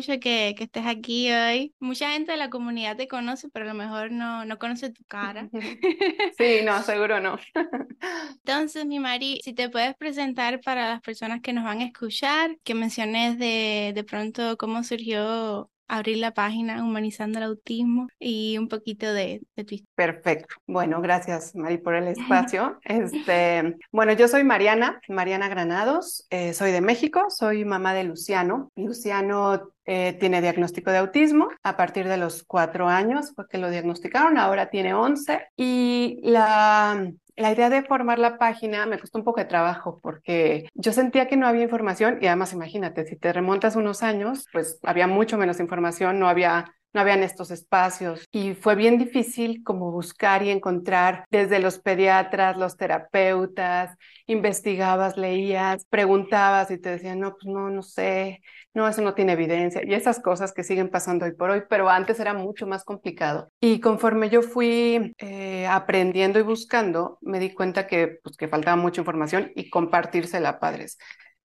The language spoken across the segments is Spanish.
mucho que, que, estés aquí hoy. Mucha gente de la comunidad te conoce, pero a lo mejor no, no conoce tu cara. Sí, no, seguro no. Entonces, mi Mari, si te puedes presentar para las personas que nos van a escuchar, que menciones de, de pronto cómo surgió abrir la página Humanizando el Autismo y un poquito de, de tu Perfecto. Bueno, gracias Mari por el espacio. Este, bueno, yo soy Mariana, Mariana Granados, eh, soy de México, soy mamá de Luciano. Luciano eh, tiene diagnóstico de autismo a partir de los cuatro años, fue que lo diagnosticaron, ahora tiene once. Y la, la idea de formar la página me costó un poco de trabajo porque yo sentía que no había información y además imagínate, si te remontas unos años, pues había mucho menos información, no había no habían estos espacios y fue bien difícil como buscar y encontrar desde los pediatras, los terapeutas, investigabas, leías, preguntabas y te decían, no, pues no, no sé, no, eso no tiene evidencia y esas cosas que siguen pasando hoy por hoy, pero antes era mucho más complicado. Y conforme yo fui eh, aprendiendo y buscando, me di cuenta que, pues, que faltaba mucha información y compartírsela a padres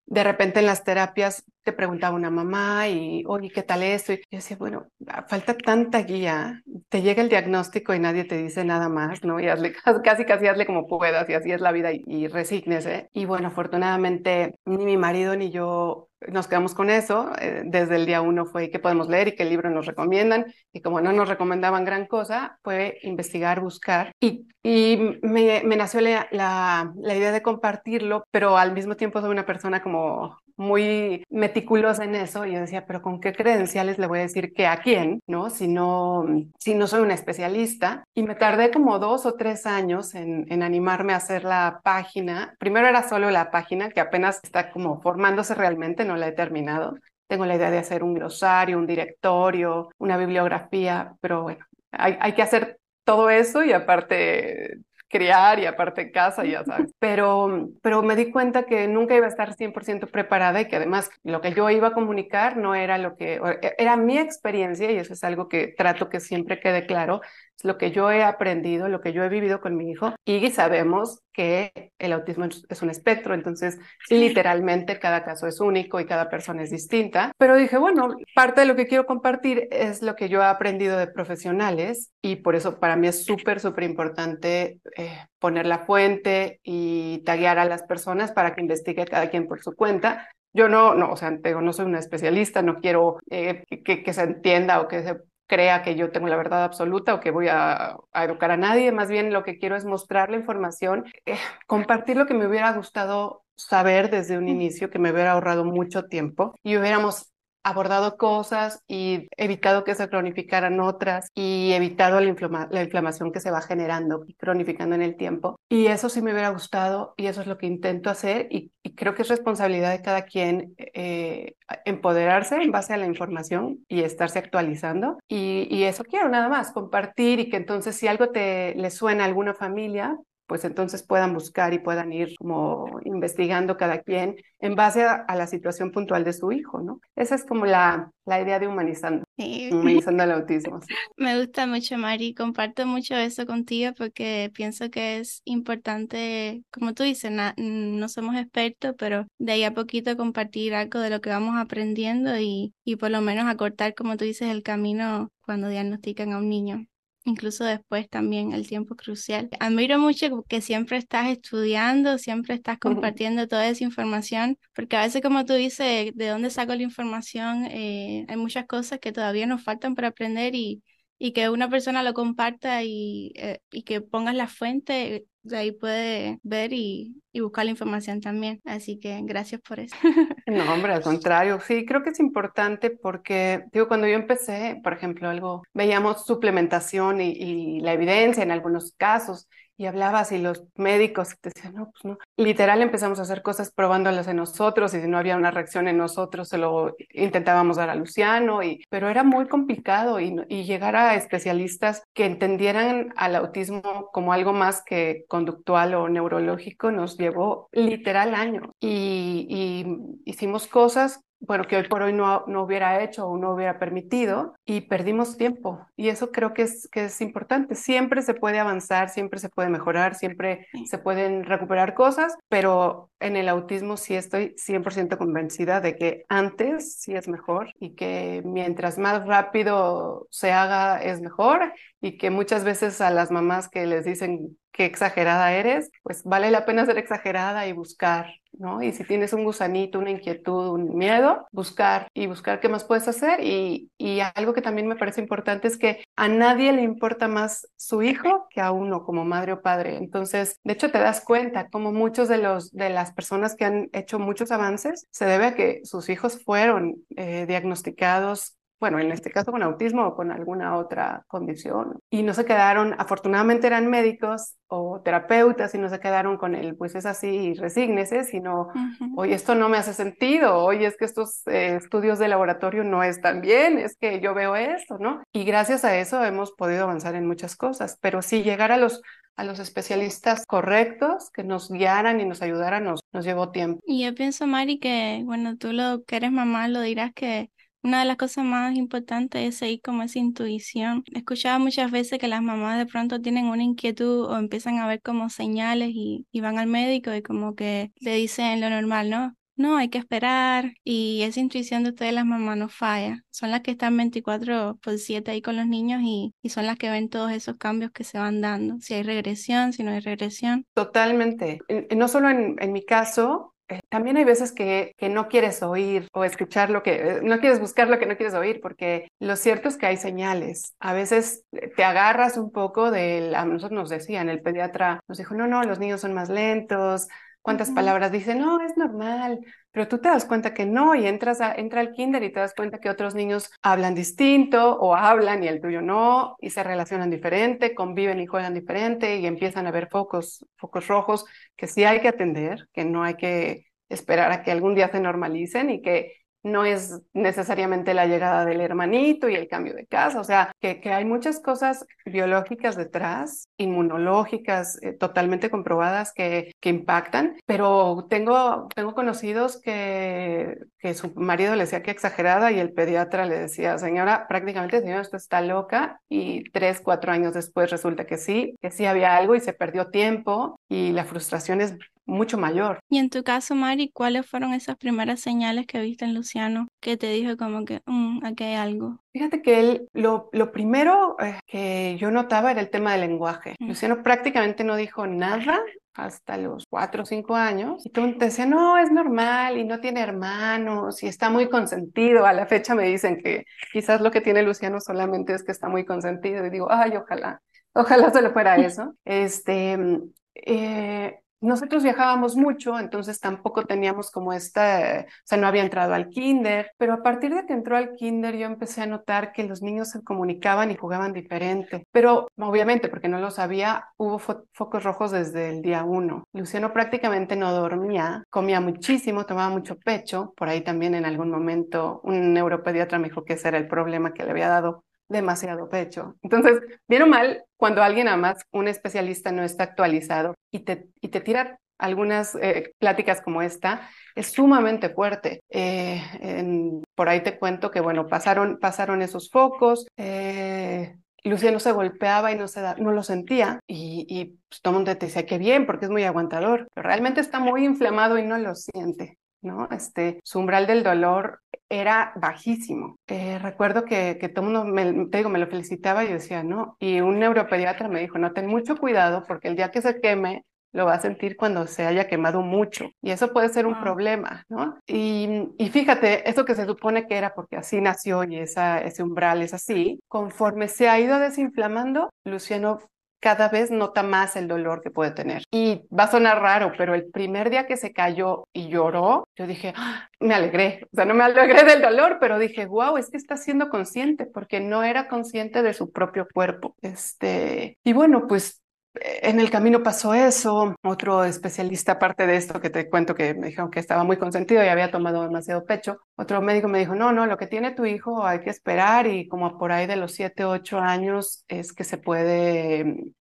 de repente en las terapias te preguntaba una mamá y, oye, ¿qué tal esto? Y yo decía, bueno, ah, falta tanta guía, te llega el diagnóstico y nadie te dice nada más, ¿no? Y hazle, casi, casi hazle como puedas y así es la vida y, y resígnese. Y bueno, afortunadamente ni mi marido ni yo nos quedamos con eso. Eh, desde el día uno fue qué podemos leer y qué libro nos recomiendan. Y como no nos recomendaban gran cosa, fue investigar, buscar. Y, y me, me, nació la, la, la idea de compartirlo, pero al mismo tiempo soy una persona como muy meticulosa en eso y yo decía, pero ¿con qué credenciales le voy a decir que a quién? ¿No? Si no, si no soy una especialista. Y me tardé como dos o tres años en, en animarme a hacer la página. Primero era solo la página, que apenas está como formándose realmente, no la he terminado. Tengo la idea de hacer un glosario, un directorio, una bibliografía, pero bueno, hay, hay que hacer todo eso y aparte criar y aparte casa, ya sabes. Pero, pero me di cuenta que nunca iba a estar 100% preparada y que además lo que yo iba a comunicar no era lo que, e, era mi experiencia y eso es algo que trato que siempre quede claro, es lo que yo he aprendido, lo que yo he vivido con mi hijo y sabemos que el autismo es un espectro, entonces literalmente cada caso es único y cada persona es distinta. Pero dije, bueno, parte de lo que quiero compartir es lo que yo he aprendido de profesionales y por eso para mí es súper, súper importante eh, poner la fuente y taguear a las personas para que investigue cada quien por su cuenta. Yo no, no, o sea, digo, no soy una especialista, no quiero eh, que, que, se entienda o que se crea que yo tengo la verdad absoluta o que voy a, educar a nadie, más bien lo que quiero es mostrar la información, eh, compartir lo que me hubiera gustado saber desde un inicio, que me hubiera ahorrado mucho tiempo y hubiéramos abordado cosas y evitado que se cronificaran otras y evitado la, la, inflamación que se va generando y cronificando en el tiempo. Y eso sí me hubiera gustado y eso es lo que intento hacer y, creo que es responsabilidad de cada quien eh, empoderarse en base a la información y estarse actualizando. Y, y, eso quiero nada más, compartir y que entonces si algo te le suena a alguna familia, pues entonces puedan buscar y puedan ir como investigando cada quien en base a, la situación puntual de su hijo, ¿no? Esa es como la, la idea de humanizando, humanizando el autismo. Me gusta mucho, Mari, comparto mucho eso contigo porque pienso que es importante, como tú dices, no somos expertos, pero de ahí a poquito compartir algo de lo que vamos aprendiendo y, y por lo menos acortar, como tú dices, el camino cuando diagnostican a un niño incluso después también el tiempo crucial. Admiro mucho que siempre estás estudiando, siempre estás compartiendo toda esa información, porque a veces como tú dices, ¿de dónde saco la información? Eh, hay muchas cosas que todavía nos faltan para aprender y, y que una persona lo comparta y, eh, y que pongas la fuente, de ahí puede ver y, y, buscar la información también. Así que gracias por eso. No, hombre, al contrario, sí, creo que es importante porque, digo, cuando yo empecé, por ejemplo, algo, veíamos suplementación y, y la evidencia en algunos casos y hablabas y los médicos te decían, no, pues no. Literal empezamos a hacer cosas probándolas en nosotros y si no había una reacción en nosotros se lo intentábamos dar a Luciano, y, pero era muy complicado y, y llegar a especialistas que entendieran al autismo como algo más que conductual o neurológico nos llevó literal años y, y hicimos cosas bueno, que hoy por hoy no, no hubiera hecho o no hubiera permitido y perdimos tiempo. Y eso creo que es, que es importante. Siempre se puede avanzar, siempre se puede mejorar, siempre se pueden recuperar cosas, pero en el autismo sí estoy 100% convencida de que antes sí es mejor y que mientras más rápido se haga es mejor y que muchas veces a las mamás que les dicen qué exagerada eres, pues vale la pena ser exagerada y buscar, ¿no? Y si tienes un gusanito, una inquietud, un miedo, buscar y buscar qué más puedes hacer. Y, y algo que también me parece importante es que a nadie le importa más su hijo que a uno como madre o padre. Entonces, de hecho, te das cuenta como muchos de, los, de las personas que han hecho muchos avances se debe a que sus hijos fueron eh, diagnosticados bueno, en este caso con autismo o con alguna otra condición. Y no se quedaron, afortunadamente eran médicos o terapeutas y no se quedaron con el, pues es así y resígnese, sino, oye, esto no me hace sentido, oye, es que estos eh, estudios de laboratorio no están bien, es que yo veo esto, ¿no? Y gracias a eso hemos podido avanzar en muchas cosas, pero sí llegar a los a los especialistas correctos que nos guiaran y nos ayudaran nos, nos llevó tiempo. Y yo pienso, Mari, que bueno, tú lo que eres mamá lo dirás que una de las cosas más importantes es seguir como esa intuición. He escuchado muchas veces que las mamás de pronto tienen una inquietud o empiezan a ver como señales y, van al médico y como que le dicen lo normal, ¿no? No, hay que esperar y esa intuición de ustedes las mamás no falla. Son las que están 24 por 7 ahí con los niños y, son las que ven todos esos cambios que se van dando. Si hay regresión, si no hay regresión. Totalmente. No solo en mi caso, eh, también hay veces que, que, no quieres oír o escuchar lo que, eh, no quieres buscar lo que no quieres oír, porque lo cierto es que hay señales. A veces eh, te agarras un poco del, a nosotros nos decían, el pediatra nos dijo, no, no, los niños son más lentos, cuántas palabras dice, no, es normal, pero tú te das cuenta que no y entras a, entra al kinder y te das cuenta que otros niños hablan distinto o hablan y el tuyo no y se relacionan diferente, conviven y juegan diferente y empiezan a ver focos, focos rojos que sí hay que atender, que no hay que esperar a que algún día se normalicen y que no es necesariamente la llegada del hermanito y el cambio de casa, o sea, que, hay muchas cosas biológicas detrás, inmunológicas, eh, totalmente comprobadas que, impactan, pero tengo, tengo conocidos que, que su marido le decía que exagerada y el pediatra le decía, señora, prácticamente señora, esto está loca y tres, cuatro años después resulta que sí, que sí había algo y se perdió tiempo y la frustración es mucho mayor. Y en tu caso, Mari, ¿cuáles fueron esas primeras señales que viste en Luciano que te dijo como que mm, aquí hay algo? Fíjate que él, lo, lo primero eh, que yo notaba era el tema del lenguaje. Mm. Luciano prácticamente no dijo nada hasta los cuatro o cinco años. Y tú te decía, no, es normal y no tiene hermanos y está muy consentido. A la fecha me dicen que quizás lo que tiene Luciano solamente es que está muy consentido. Y digo, ay, ojalá, ojalá se fuera eso. Este, eh, nosotros viajábamos mucho, entonces tampoco teníamos como esta, o sea, no había entrado al kinder, pero a partir de que entró al kinder yo empecé a notar que los niños se comunicaban y jugaban diferente, pero obviamente porque no lo sabía, hubo focos rojos desde el día uno. Luciano prácticamente no dormía, comía muchísimo, tomaba mucho pecho, por ahí también en algún momento un neuropediatra me dijo que ese era el problema que le había dado demasiado pecho. Entonces, bien o mal, cuando alguien además, un especialista no está actualizado y te, y te tira algunas eh, pláticas como esta, es sumamente fuerte. Eh, por ahí te cuento que, bueno, pasaron, pasaron esos focos. Eh, Luciano se golpeaba y no, se no lo sentía y, y pues, todo el mundo te decía que bien porque es muy aguantador, pero realmente está muy inflamado y no lo siente. ¿No? Este, su umbral del dolor era bajísimo. Eh, recuerdo que, que todo el mundo, me, te digo, me lo felicitaba y yo decía, no, y un neuropediatra me dijo, no, ten mucho cuidado porque el día que se queme, lo va a sentir cuando se haya quemado mucho y eso puede ser un problema, ¿no? Y, y, fíjate, eso que se supone que era porque así nació y esa, ese umbral es así, conforme se ha ido desinflamando, Luciano cada vez nota más el dolor que puede tener. Y va a sonar raro, pero el primer día que se cayó y lloró, yo dije, ah, me alegré. O sea, no me alegré del dolor, pero dije, wow, es que está siendo consciente porque no era consciente de su propio cuerpo. Este, y bueno, pues en el camino pasó eso. Otro especialista, aparte de esto que te cuento, que me dijeron que estaba muy consentido y había tomado demasiado pecho, otro médico me dijo, no, no, lo que tiene tu hijo hay que esperar y como por ahí de los 7, 8 años es que se puede mm,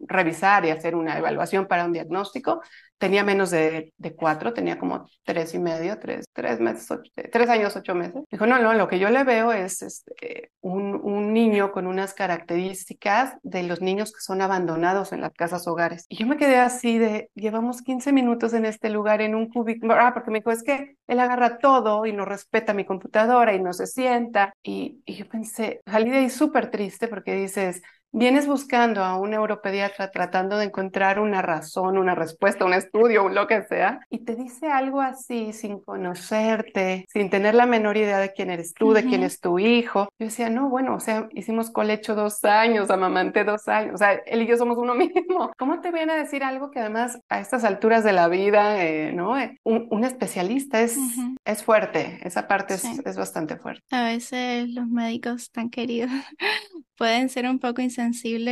revisar y hacer una evaluación para un diagnóstico tenía menos de, de, cuatro, tenía como tres y medio, tres, tres meses, tres años, ocho meses. Dijo, no, no, lo que yo le veo es este, un, un, niño con unas características de los niños que son abandonados en las casas hogares. Y yo me quedé así de, llevamos 15 minutos en este lugar, en un cubículo, ah, porque me dijo, es que él agarra todo y no respeta mi computadora y no se sienta. Y, y yo pensé, salí de ahí súper triste porque dices, vienes buscando a un neuropediatra tratando de encontrar una razón, una respuesta, un estudio, lo que sea, y te dice algo así sin conocerte, sin tener la menor idea de quién eres tú, de quién es tu hijo. Yo decía, no, bueno, o sea, hicimos colecho dos años, amamante dos años, o sea, él y yo somos uno mismo. ¿Cómo te viene a decir algo que además a estas alturas de la vida, eh, ¿no? Eh, un, especialista es, es fuerte, esa parte es, es bastante fuerte. A veces los médicos tan queridos pueden ser un poco insensibles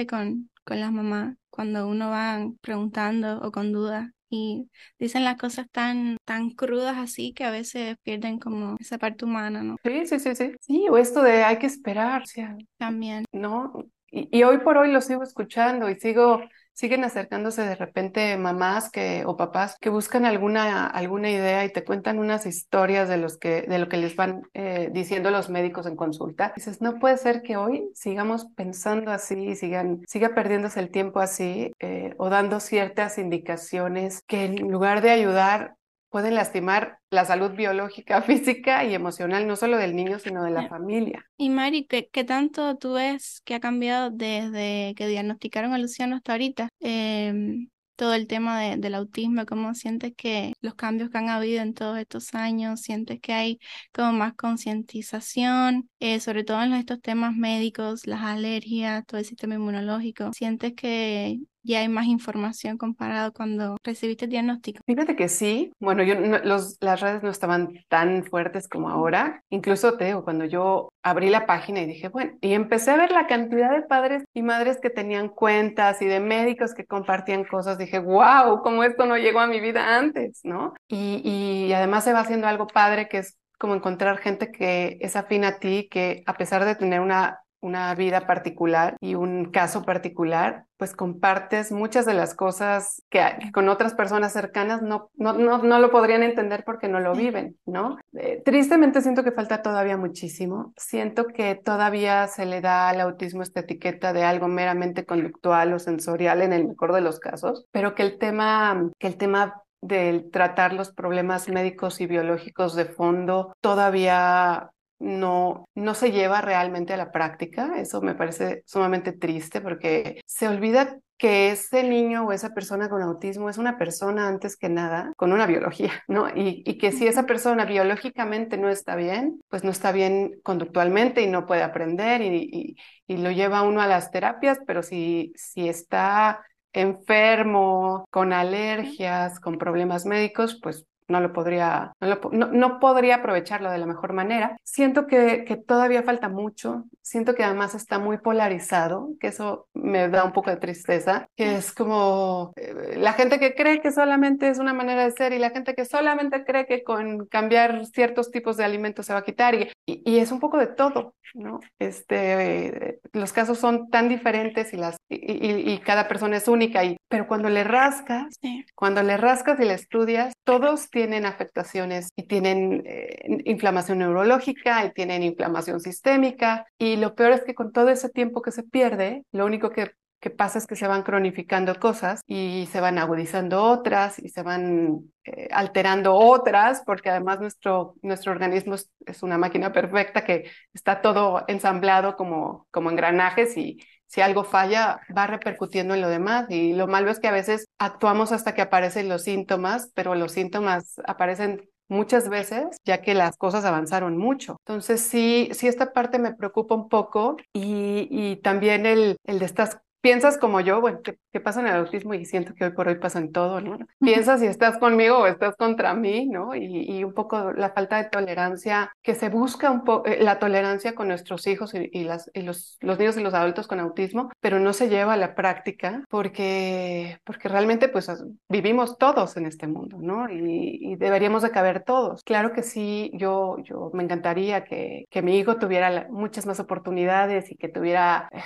con, con las mamás cuando uno va preguntando o con dudas y dicen las cosas tan, tan crudas así que a veces pierden como esa parte humana, ¿no? Sí, sí, sí, sí. Sí, o esto de hay que esperar, o sea, también. No, y, y hoy por hoy lo sigo escuchando y sigo siguen acercándose de repente mamás que, o papás que buscan alguna, alguna idea y te cuentan unas historias de, los que, de lo que les van eh, diciendo los médicos en consulta. dices, no puede ser que hoy sigamos pensando así sigan, siga perdiéndose el tiempo así eh, o dando ciertas indicaciones que en lugar de ayudar pueden lastimar la salud biológica, física y emocional, no solo del niño, sino de la familia. Y Mari, ¿qué, tanto tú ves que ha cambiado desde que diagnosticaron a Luciano hasta ahorita? Em, todo el tema del autismo, ¿cómo sientes que los cambios que han habido en todos estos años, sientes que hay como más concientización, eh, sobre todo en estos temas médicos, las alergias, todo el sistema inmunológico, sientes que ya hay más información comparado cuando recibiste el diagnóstico. Fíjate que sí. Bueno, yo los, las redes no estaban tan fuertes como ahora. Incluso te digo, cuando yo abrí la página y dije, bueno, y empecé a ver la cantidad de padres y madres que tenían cuentas y de médicos que compartían cosas, dije, wow, cómo esto no llegó a mi vida antes, ¿no? Y, y además se va haciendo algo padre que es como encontrar gente que es afín a ti, que a pesar de tener una una vida particular y un caso particular, pues compartes muchas de las cosas que, con otras personas cercanas no, no, no, lo podrían entender porque no lo viven, ¿no? Eh, tristemente siento que falta todavía muchísimo. Siento que todavía se le da al autismo esta etiqueta de algo meramente conductual o sensorial en el mejor de los casos, pero que el tema, que el tema del tratar los problemas médicos y biológicos de fondo todavía no, no se lleva realmente a la práctica. Eso me parece sumamente triste porque se olvida que ese niño o esa persona con autismo es una persona antes que nada con una biología, ¿no? Y, y, que si esa persona biológicamente no está bien, pues no está bien conductualmente y no puede aprender y, y, y lo lleva uno a las terapias, pero si, si está enfermo, con alergias, con problemas médicos, pues no lo podría, no, no, podría aprovecharlo de la mejor manera. Siento que, que, todavía falta mucho, siento que además está muy polarizado, que eso me da un poco de tristeza, que es como eh, la gente que cree que solamente es una manera de ser y la gente que solamente cree que con cambiar ciertos tipos de alimentos se va a quitar y, y, es un poco de todo, ¿no? Este, los casos son tan diferentes y, las, y, y cada persona es única, y, pero cuando le rascas, cuando le rascas y le estudias, todos tienen afectaciones y tienen eh, inflamación neurológica y tienen inflamación sistémica. Y lo peor es que con todo ese tiempo que se pierde, lo único que, que pasa es que se van cronificando cosas y se van agudizando otras y se van eh, alterando otras, porque además nuestro, nuestro organismo es, es, una máquina perfecta que está todo ensamblado como, como engranajes y si algo falla, va repercutiendo en lo demás. Y lo malo es que a veces actuamos hasta que aparecen los síntomas, pero los síntomas aparecen muchas veces, ya que las cosas avanzaron mucho. Entonces, sí, sí, esta parte me preocupa un poco y, y también el, el de estas piensas como yo, bueno, que pasa en el autismo y siento que hoy por hoy pasa en todo, ¿no? Piensas si estás conmigo o estás contra mí, ¿no? Y, un poco la falta de tolerancia, que se busca un poco, eh, la tolerancia con nuestros hijos y, las, los, los, niños y los adultos con autismo, pero no se lleva a la práctica porque, porque realmente pues vivimos todos en este mundo, ¿no? Y, deberíamos de caber todos. Claro que sí, yo, yo me encantaría que, que mi hijo tuviera muchas más oportunidades y que tuviera eh,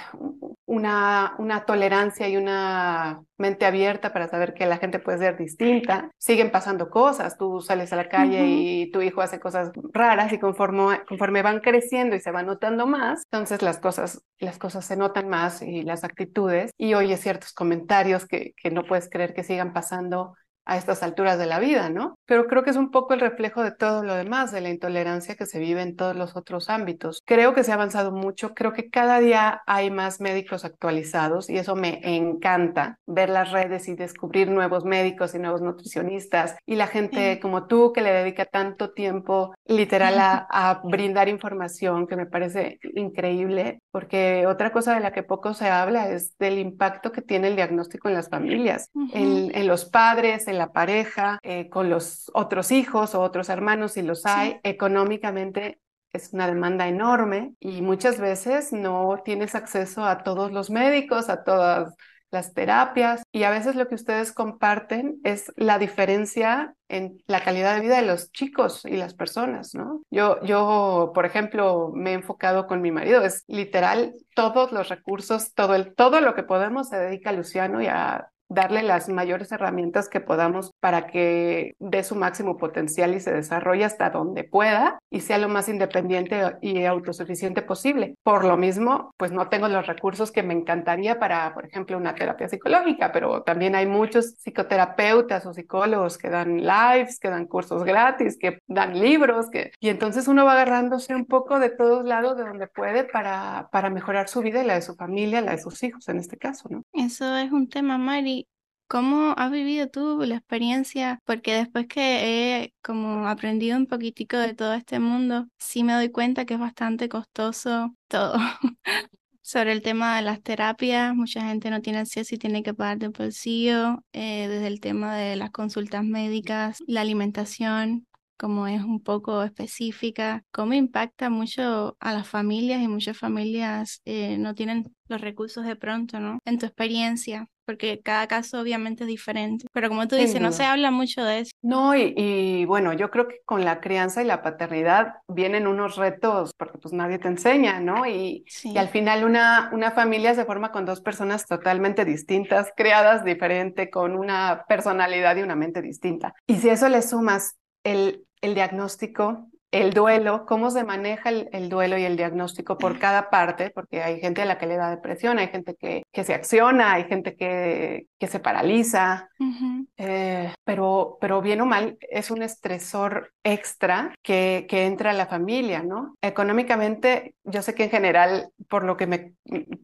una, una tolerancia y una mente abierta para saber que la gente puede ser distinta. Siguen pasando cosas, tú sales a la calle y tu hijo hace cosas raras y conforme, conforme van creciendo y se van notando más, entonces las cosas, las cosas se notan más y las actitudes y oyes ciertos comentarios que, que no puedes creer que sigan pasando a estas alturas de la vida, ¿no? Pero creo que es un poco el reflejo de todo lo demás, de la intolerancia que se vive en todos los otros ámbitos. Creo que se ha avanzado mucho, creo que cada día hay más médicos actualizados y eso me encanta, ver las redes y descubrir nuevos médicos y nuevos nutricionistas y la gente como tú que le dedica tanto tiempo literal a, brindar información que me parece increíble, porque otra cosa de la que poco se habla es del impacto que tiene el diagnóstico en las familias, en, en los padres, en la pareja, eh, con los otros hijos o otros hermanos si los hay, económicamente es una demanda enorme y muchas veces no tienes acceso a todos los médicos, a todas las terapias y a veces lo que ustedes comparten es la diferencia en la calidad de vida de los chicos y las personas, ¿no? Yo, yo, por ejemplo, me he enfocado con mi marido, es literal todos los recursos, todo el, todo lo que podemos se dedica a Luciano y a darle las mayores herramientas que podamos para que dé su máximo potencial y se desarrolle hasta donde pueda y sea lo más independiente y autosuficiente posible. Por lo mismo, pues no tengo los recursos que me encantaría para, por ejemplo, una terapia psicológica, pero también hay muchos psicoterapeutas o psicólogos que dan lives, que dan cursos gratis, que dan libros, que... y entonces uno va agarrándose un poco de todos lados de donde puede para, para mejorar su vida y la de su familia, la de sus hijos en este caso, ¿no? Eso es un tema, Mari ¿Cómo has vivido tú la experiencia? Porque después que he como aprendido un poquitico de todo este mundo, sí me doy cuenta que es bastante costoso todo. Sobre el tema de las terapias, mucha gente no tiene acceso y tiene que pagar de bolsillo, eh, desde el tema de las consultas médicas, la alimentación, como es un poco específica, cómo impacta mucho a las familias y muchas familias eh, no tienen los recursos de pronto, ¿no? En tu experiencia, porque cada caso obviamente es diferente, pero como tú dices, no se habla mucho de eso. No, y, bueno, yo creo que con la crianza y la paternidad vienen unos retos, porque pues nadie te enseña, ¿no? Y, y al final una, una familia se forma con dos personas totalmente distintas, creadas diferente, con una personalidad y una mente distinta. Y si eso le sumas el, el diagnóstico, el duelo, cómo se maneja el, duelo y el diagnóstico por cada parte, porque hay gente a la que le da depresión, hay gente que, que se acciona, hay gente que, que se paraliza, eh, pero, pero bien o mal es un estresor extra que, que entra a la familia, ¿no? Económicamente, yo sé que en general, por lo que, me,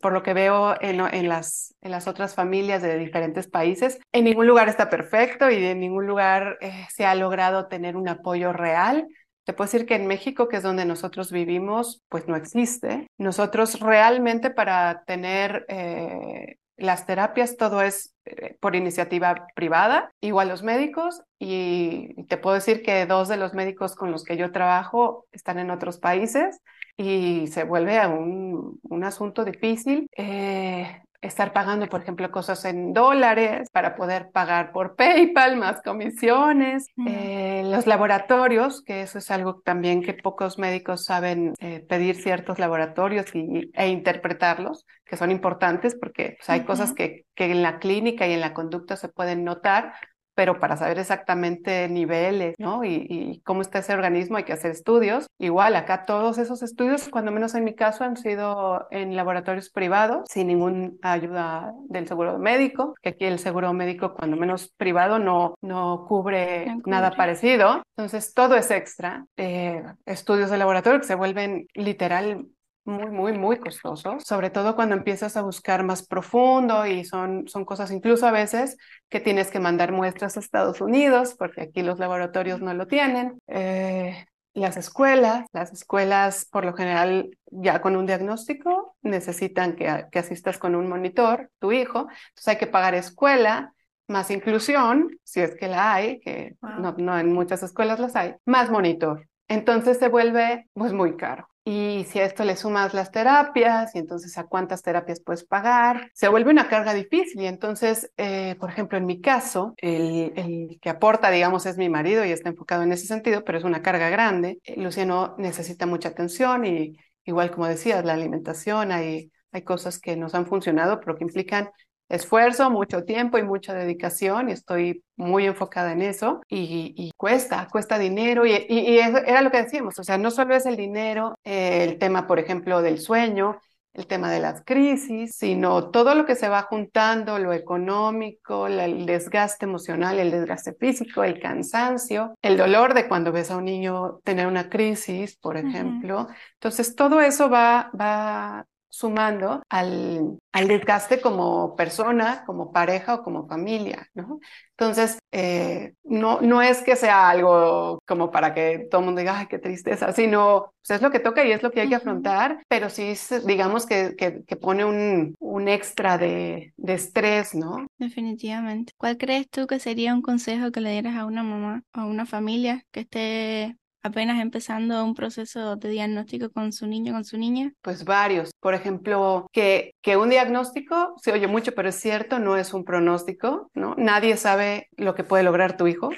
por lo que veo en, en, las, en las otras familias de diferentes países, en ningún lugar está perfecto y en ningún lugar eh, se ha logrado tener un apoyo real. Te puedo decir que en México, que es donde nosotros vivimos, pues no existe. Nosotros realmente para tener eh, las terapias, todo es eh, por iniciativa privada, igual los médicos, y te puedo decir que dos de los médicos con los que yo trabajo están en otros países y se vuelve un, un asunto difícil. Eh, estar pagando, por ejemplo, cosas en dólares para poder pagar por PayPal, más comisiones, eh, los laboratorios, que eso es algo también que pocos médicos saben eh, pedir ciertos laboratorios y, e interpretarlos, que son importantes porque pues, hay cosas que, que en la clínica y en la conducta se pueden notar, pero para saber exactamente niveles, ¿no? Y, cómo está ese organismo hay que hacer estudios. Igual, acá todos esos estudios, cuando menos en mi caso, han sido en laboratorios privados, sin ninguna ayuda del seguro médico, que aquí el seguro médico, cuando menos privado, no, no cubre nada parecido. Entonces, todo es extra. Eh, estudios de laboratorio que se vuelven literal muy, muy, muy costosos, sobre todo cuando empiezas a buscar más profundo y son, son cosas incluso a veces que tienes que mandar muestras a Estados Unidos porque aquí los laboratorios no lo tienen. Eh, las escuelas, las escuelas por lo general ya con un diagnóstico necesitan que, que asistas con un monitor, tu hijo, entonces hay que pagar escuela, más inclusión, si es que la hay, que no, no en muchas escuelas las hay, más monitor. Entonces se vuelve pues muy caro. Y si a esto le sumas las terapias y entonces a cuántas terapias puedes pagar, se vuelve una carga difícil. Y entonces, eh, por ejemplo, en mi caso, el, el, que aporta, digamos, es mi marido y está enfocado en ese sentido, pero es una carga grande. Eh, Luciano necesita mucha atención y igual como decías, la alimentación, hay, hay cosas que nos han funcionado, pero que implican esfuerzo, mucho tiempo y mucha dedicación y estoy muy enfocada en eso y, cuesta, cuesta dinero y, y, era lo que decíamos, o sea, no solo es el dinero, eh, el tema, por ejemplo, del sueño, el tema de las crisis, sino todo lo que se va juntando, lo económico, el desgaste emocional, el desgaste físico, el cansancio, el dolor de cuando ves a un niño tener una crisis, por ejemplo. Entonces, todo eso va, va sumando al, al, desgaste como persona, como pareja o como familia, ¿no? Entonces, eh, no, no es que sea algo como para que todo el mundo diga, ay, qué tristeza, sino pues es lo que toca y es lo que hay que afrontar, pero sí, digamos que, que, que pone un, un extra de, de, estrés, ¿no? Definitivamente. ¿Cuál crees tú que sería un consejo que le dieras a una mamá o a una familia que esté apenas empezando un proceso de diagnóstico con su niño, con su niña? Pues varios. Por ejemplo, que, que un diagnóstico, se oye mucho, pero es cierto, no es un pronóstico, ¿no? Nadie sabe lo que puede lograr tu hijo.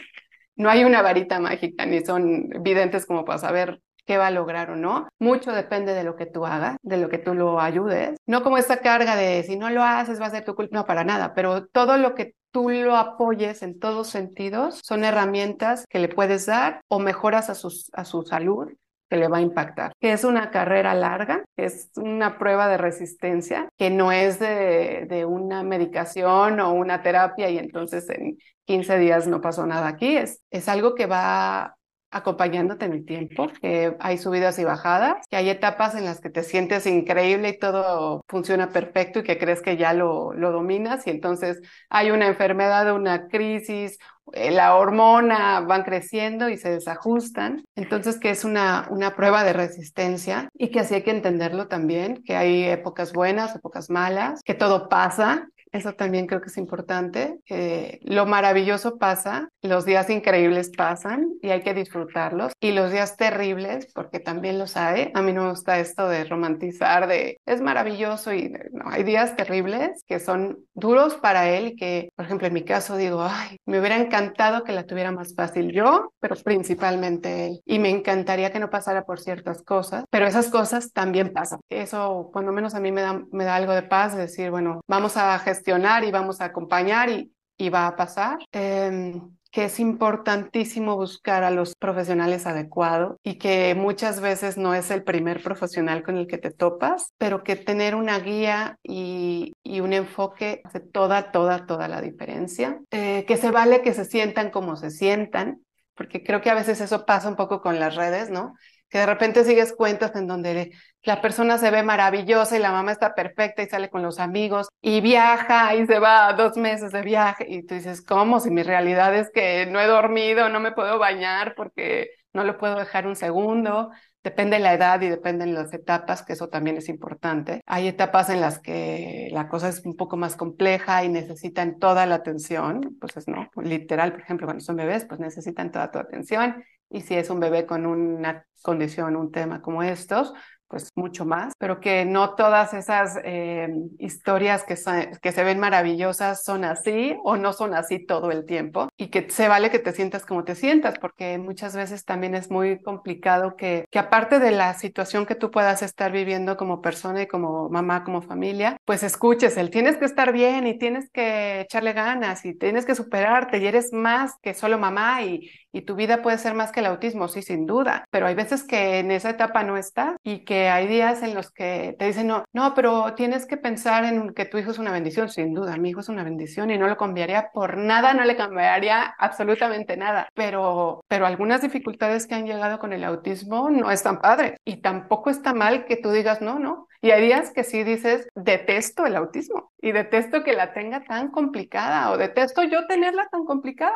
No hay una varita mágica, ni son videntes como para saber qué va a lograr o no. Mucho depende de lo que tú hagas, de lo que tú lo ayudes. No como esta carga de si no lo haces va a ser tu culpa, no, para nada, pero todo lo que tú lo apoyes en todos sentidos son herramientas que le puedes dar o mejoras a, sus, a su salud que le va a impactar. Que es una carrera larga, es una prueba de resistencia, que no es de, de, una medicación o una terapia y entonces en 15 días no pasó nada aquí. Es, es algo que va acompañándote en el tiempo, que hay subidas y bajadas, que hay etapas en las que te sientes increíble y todo funciona perfecto y que crees que ya lo, lo dominas y entonces hay una enfermedad, una crisis, eh, la hormona van creciendo y se desajustan. Entonces, que es una, una prueba de resistencia y que así hay que entenderlo también, que hay épocas buenas, épocas malas, que todo pasa, eso también creo que es importante. Eh, lo maravilloso pasa, los días increíbles pasan y hay que disfrutarlos. Y los días terribles, porque también los hay. A mí no me gusta esto de romantizar, de es maravilloso y no, hay días terribles que son duros para él y que, por ejemplo, en mi caso digo, ay, me hubiera encantado que la tuviera más fácil yo, pero principalmente él. Y me encantaría que no pasara por ciertas cosas, pero esas cosas también pasan. Eso, cuando menos a mí me da, me da algo de paz, decir, bueno, vamos a gestionar y vamos a acompañar y, va a pasar. Eh, que es importantísimo buscar a los profesionales adecuados y que muchas veces no es el primer profesional con el que te topas, pero que tener una guía y, y un enfoque hace toda, toda, toda la diferencia. Eh, que se vale que se sientan como se sientan, porque creo que a veces eso pasa un poco con las redes, ¿no? Que de repente sigues cuentas en donde la persona se ve maravillosa y la mamá está perfecta y sale con los amigos y viaja y se va dos meses de viaje y tú dices, ¿cómo? Si mi realidad es que no he dormido, no me puedo bañar porque no lo puedo dejar un segundo. Depende de la edad y depende de las etapas, que eso también es importante. Hay etapas en las que la cosa es un poco más compleja y necesitan toda la atención, pues es no, literal, por ejemplo, cuando son bebés, pues necesitan toda tu atención y si es un bebé con una condición, un tema como estos, pues mucho más, pero que no todas esas eh, historias que, que se ven maravillosas son así o no son así todo el tiempo. Y que se vale que te sientas como te sientas, porque muchas veces también es muy complicado que, que aparte de la situación que tú puedas estar viviendo como persona y como mamá, como familia, pues escuches el tienes que estar bien y tienes que echarle ganas y tienes que superarte y eres más que solo mamá y, y tu vida puede ser más que el autismo, sí, sin duda, pero hay veces que en esa etapa no está y que hay días en los que te dicen, no, no, pero tienes que pensar en que tu hijo es una bendición. Sin duda, mi hijo es una bendición y no lo cambiaría por nada, no le cambiaría absolutamente nada. Pero, pero algunas dificultades que han llegado con el autismo no están padres y tampoco está mal que tú digas, no, no. Y hay días que sí dices, detesto el autismo y detesto que la tenga tan complicada o detesto yo tenerla tan complicada.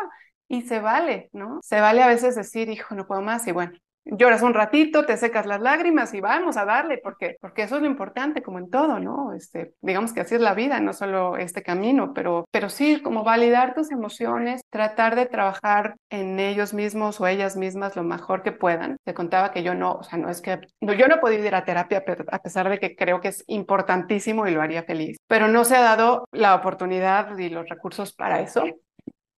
Y se vale, ¿no? Se vale a veces decir, hijo, no puedo más y bueno, lloras un ratito, te secas las lágrimas y vamos a darle, porque, porque eso es lo importante, como en todo, ¿no? Este, digamos que así es la vida, no solo este camino, pero, pero sí, como validar tus emociones, tratar de trabajar en ellos mismos o ellas mismas lo mejor que puedan. Te contaba que yo no, o sea, no es que, no, yo no he podido ir a terapia a pesar de que creo que es importantísimo y lo haría feliz, pero no se ha dado la oportunidad y los recursos para eso.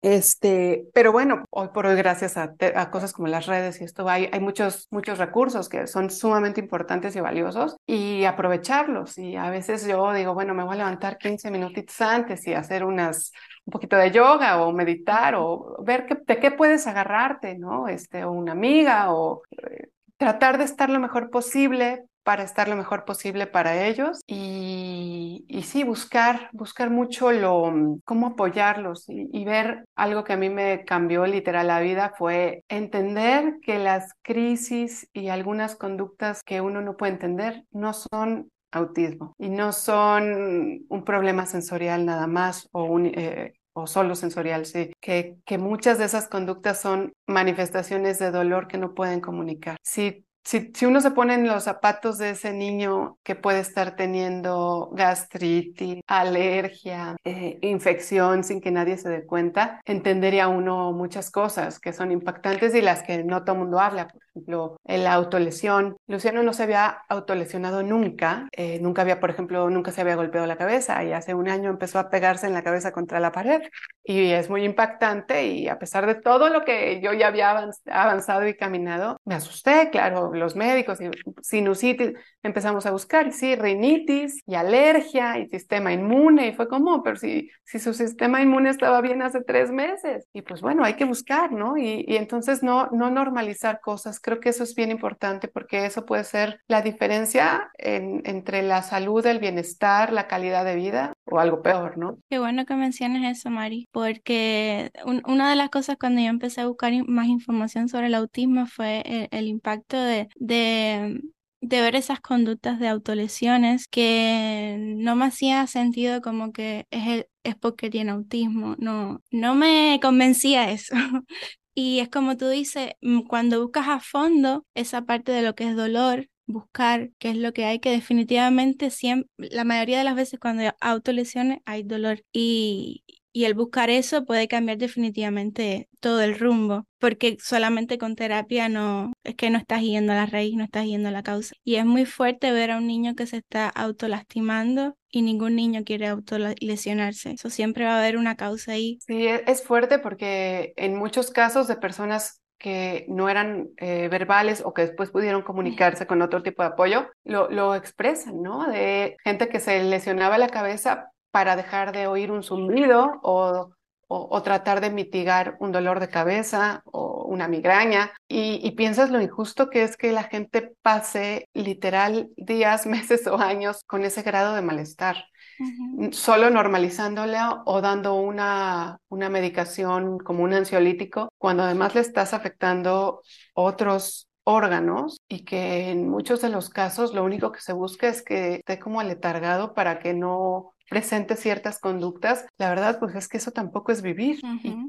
Este, pero bueno, hoy por hoy, gracias a, a, cosas como las redes y esto, hay, hay muchos, muchos recursos que son sumamente importantes y valiosos y aprovecharlos. Y a veces yo digo, bueno, me voy a levantar 15 minutitos antes y hacer unas, un poquito de yoga o meditar o ver qué, de qué puedes agarrarte, ¿no? Este, o una amiga o eh, tratar de estar lo mejor posible para estar lo mejor posible para ellos y, sí, buscar, buscar mucho lo, cómo apoyarlos y, y, ver algo que a mí me cambió literal la vida fue entender que las crisis y algunas conductas que uno no puede entender no son autismo y no son un problema sensorial nada más o un, eh, o solo sensorial, sí, que, que muchas de esas conductas son manifestaciones de dolor que no pueden comunicar. Si si, si, uno se pone en los zapatos de ese niño que puede estar teniendo gastritis, alergia, eh, infección sin que nadie se dé cuenta, entendería uno muchas cosas que son impactantes y las que no todo el mundo habla. Por ejemplo, la autolesión. Luciano no se había autolesionado nunca, eh, nunca había, por ejemplo, nunca se había golpeado la cabeza y hace un año empezó a pegarse en la cabeza contra la pared y es muy impactante y a pesar de todo lo que yo ya había avanzado y caminado, me asusté, claro los médicos, sinusitis, empezamos a buscar, sí, rinitis y alergia y sistema inmune, y fue como, pero si, si su sistema inmune estaba bien hace tres meses, y pues bueno, hay que buscar, ¿no? Y, y entonces no, no normalizar cosas, creo que eso es bien importante porque eso puede ser la diferencia en, entre la salud, el bienestar, la calidad de vida o algo peor, ¿no? Qué bueno que menciones eso, Mari, porque una de las cosas cuando yo empecé a buscar más información sobre el autismo fue el, el impacto de, de, de ver esas conductas de autolesiones que no me hacía sentido como que es, es porque tiene autismo. No, no me convencía eso. Y es como tú dices, mm, cuando buscas a fondo esa parte de lo que es dolor, buscar qué es lo que hay, que definitivamente siempre, la mayoría de las veces cuando hay autolesiones hay dolor y, y el buscar eso puede cambiar definitivamente todo el rumbo, porque solamente con terapia no, es que no estás yendo a la raíz, no estás yendo a la causa. Y es muy fuerte ver a un niño que se está autolastimando y ningún niño quiere autolesionarse. Eso siempre va a haber una causa ahí. Sí, e, es fuerte porque en muchos casos de personas que no eran eh, verbales o que después pudieron comunicarse con otro tipo de apoyo, lo, lo expresan, ¿no? De gente que se lesionaba la cabeza para dejar de oír un zumbido o, o, tratar de mitigar un dolor de cabeza o una migraña. Y, y, piensas lo injusto que es que la gente pase literal días, meses o años con ese grado de malestar. Solo normalizándola o dando una, una medicación como un ansiolítico, cuando además le estás afectando otros órganos y que en muchos de los casos lo único que se busca es que esté como aletargado para que no presente ciertas conductas, la verdad pues es que eso tampoco es vivir.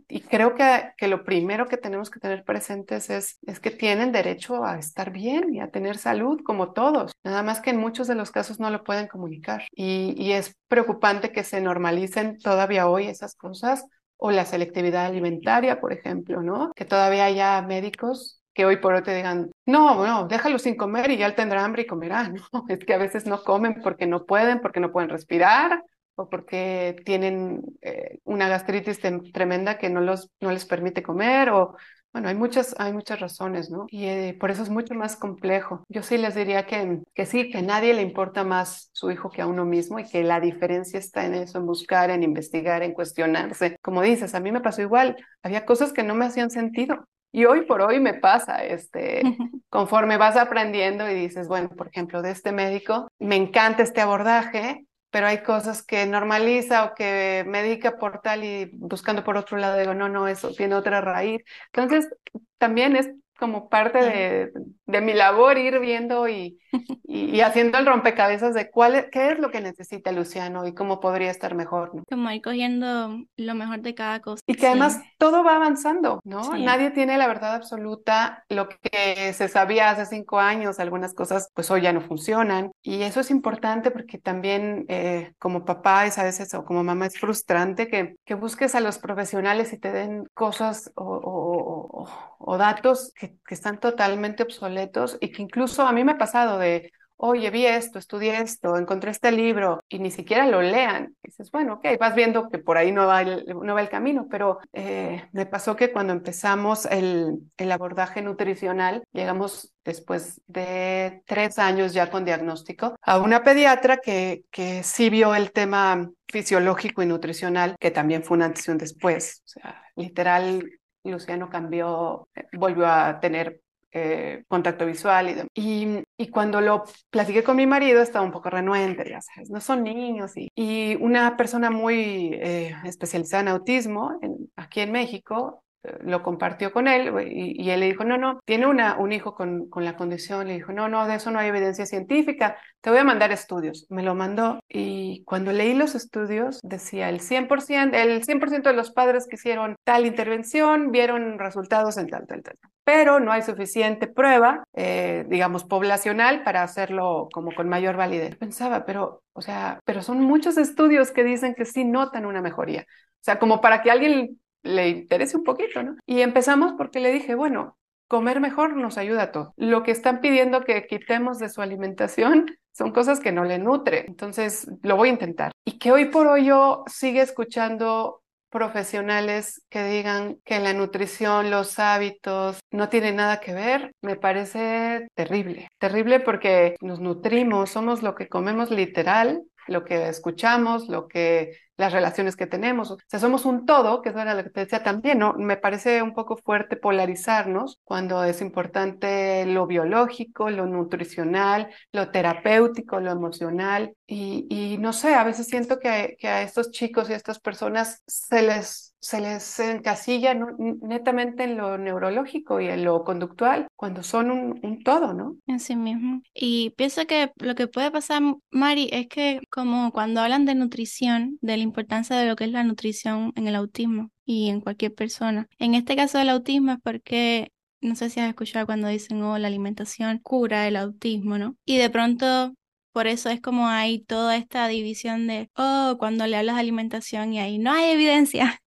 y, creo que, que, lo primero que tenemos que tener presentes es, es que tienen derecho a estar bien y a tener salud como todos, nada más que en muchos de los casos no lo pueden comunicar. Y, y es preocupante que se normalicen todavía hoy esas cosas o la selectividad alimentaria, por ejemplo, ¿no? Que todavía haya médicos que hoy por hoy te digan, no, no, déjalo sin comer y ya él tendrá hambre y comerá, ¿no? Es que a veces no comen porque no pueden, porque no pueden respirar o porque tienen eh, una gastritis tremenda que no, los, no les permite comer o bueno, hay muchas, hay muchas razones, ¿no? Y eh, por eso es mucho más complejo. Yo sí les diría que, que sí, que a nadie le importa más su hijo que a uno mismo y que la diferencia está en eso, en buscar, en investigar, en cuestionarse. Como dices, a mí me pasó igual, había cosas que no me hacían sentido y hoy por hoy me pasa, este, conforme vas aprendiendo y dices, bueno, por ejemplo, de este médico, me encanta este abordaje, pero hay cosas que normaliza o que medica por tal y buscando por otro lado digo, no, no, eso tiene otra raíz. Entonces, también es como parte de, de mi labor ir viendo y, y, haciendo el rompecabezas de cuál, qué es lo que necesita Luciano y cómo podría estar mejor. ¿no? Como ir cogiendo lo mejor de cada cosa. Y que además todo va avanzando, ¿no? Nadie tiene la verdad absoluta. Lo que se sabía hace cinco años, algunas cosas pues hoy ya no funcionan. Y eso es importante porque también eh, como papá es a veces o como mamá es frustrante que, que busques a los profesionales y te den cosas o, o, o datos que, que están totalmente obsoletos y que incluso a mí me ha pasado de oye, vi esto, estudié esto, encontré este libro y ni siquiera lo lean. dices, bueno, ok, vas viendo que por ahí no va el, no va el camino, pero eh, me pasó que cuando empezamos el, el abordaje nutricional, llegamos después de tres años ya con diagnóstico, a una pediatra que, que sí vio el tema fisiológico y nutricional, que también fue una antes y un después. O sea, literal, Luciano cambió, eh, volvió a tener eh, contacto visual y, cuando lo platiqué con mi marido estaba un poco renuente, ya sabes, no son niños y, y una persona muy eh, especializada en autismo aquí en México lo compartió con él y, él le dijo, no, no, tiene una, un hijo con, con, la condición, le dijo, no, no, de eso no hay evidencia científica, te voy a mandar estudios. Me lo mandó y cuando leí los estudios decía el 100%, el 100% de los padres que hicieron tal intervención vieron resultados en tal, tal, tal. Pero no hay suficiente prueba, eh, digamos, poblacional para hacerlo como con mayor validez. Pensaba, pero, o sea, pero son muchos estudios que dicen que sí notan una mejoría. O sea, como para que alguien le interese un poquito, ¿no? Y empezamos porque le dije, bueno, comer mejor nos ayuda a todo. Lo que están pidiendo que quitemos de su alimentación son cosas que no le nutren. Entonces, lo voy a intentar. Y que hoy por hoy yo sigue escuchando profesionales que digan que la nutrición, los hábitos no tienen nada que ver, me parece terrible. Terrible porque nos nutrimos, somos lo que comemos literal, lo que escuchamos, lo que las relaciones que tenemos. O sea, somos un todo, que eso era lo que te decía también, ¿no? Me parece un poco fuerte polarizarnos cuando es importante lo biológico, lo nutricional, lo terapéutico, lo emocional. Y, no sé, a veces siento que, que a estos chicos y a estas personas se les se les encasilla netamente en lo neurológico y en lo conductual, cuando son un, todo, ¿no? En sí mismo. Y pienso que lo que puede pasar, Mari, es que como cuando hablan de nutrición, del importancia de lo que es la nutrición en el autismo y en cualquier persona. En este caso del autismo es porque no sé si has escuchado cuando dicen, oh, la alimentación cura el autismo, ¿no? Y de pronto, por eso es como hay toda esta división de, oh, cuando le hablas de alimentación y ahí no hay evidencia.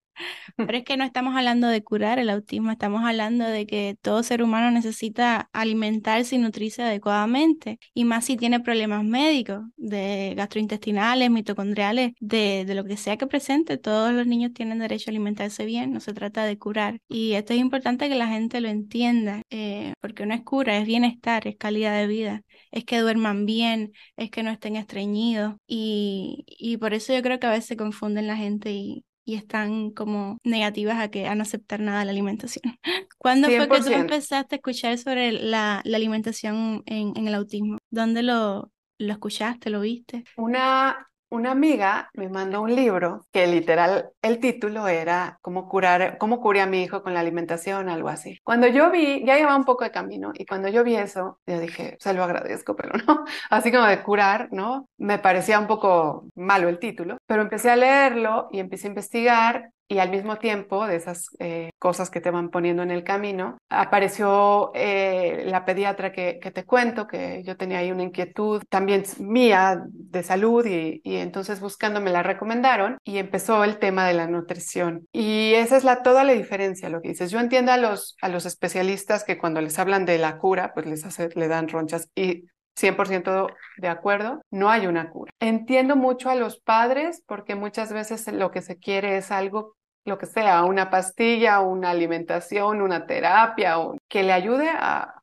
Pero es que no estamos hablando de curar el autismo, estamos hablando de que todo ser humano necesita alimentarse y nutrirse adecuadamente, y más si tiene problemas médicos, de gastrointestinales, mitocondriales, de, de lo que sea que presente, todos los niños tienen derecho a alimentarse bien, no se trata de curar. Y esto es importante que la gente lo entienda, eh, porque no es cura, es bienestar, es calidad de vida, es que duerman bien, es que no estén estreñidos, y, y por eso yo creo que a veces confunden la gente y, y están como negativas a que a no aceptar nada de la alimentación. ¿Cuándo fue que tú empezaste a escuchar sobre la, la alimentación en, en, el autismo? ¿Dónde lo, lo escuchaste, lo viste? Una una amiga me mandó un libro que literal el título era cómo curar, cómo curé a mi hijo con la alimentación, algo así. Cuando yo vi, ya llevaba un poco de camino y cuando yo vi eso, yo dije, se lo agradezco, pero no, así como de curar, ¿no? Me parecía un poco malo el título, pero empecé a leerlo y empecé a investigar y al mismo tiempo de esas eh, cosas que te van poniendo en el camino, apareció eh, la pediatra que, que, te cuento, que yo tenía ahí una inquietud también mía de salud y, y, entonces buscándome la recomendaron y empezó el tema de la nutrición. Y esa es la, toda la diferencia, lo que dices. Yo entiendo a los, a los especialistas que cuando les hablan de la cura, pues les, hace, le dan ronchas y 100% de acuerdo, no hay una cura. Entiendo mucho a los padres porque muchas veces lo que se quiere es algo lo que sea, una pastilla, una alimentación, una terapia, que le ayude a,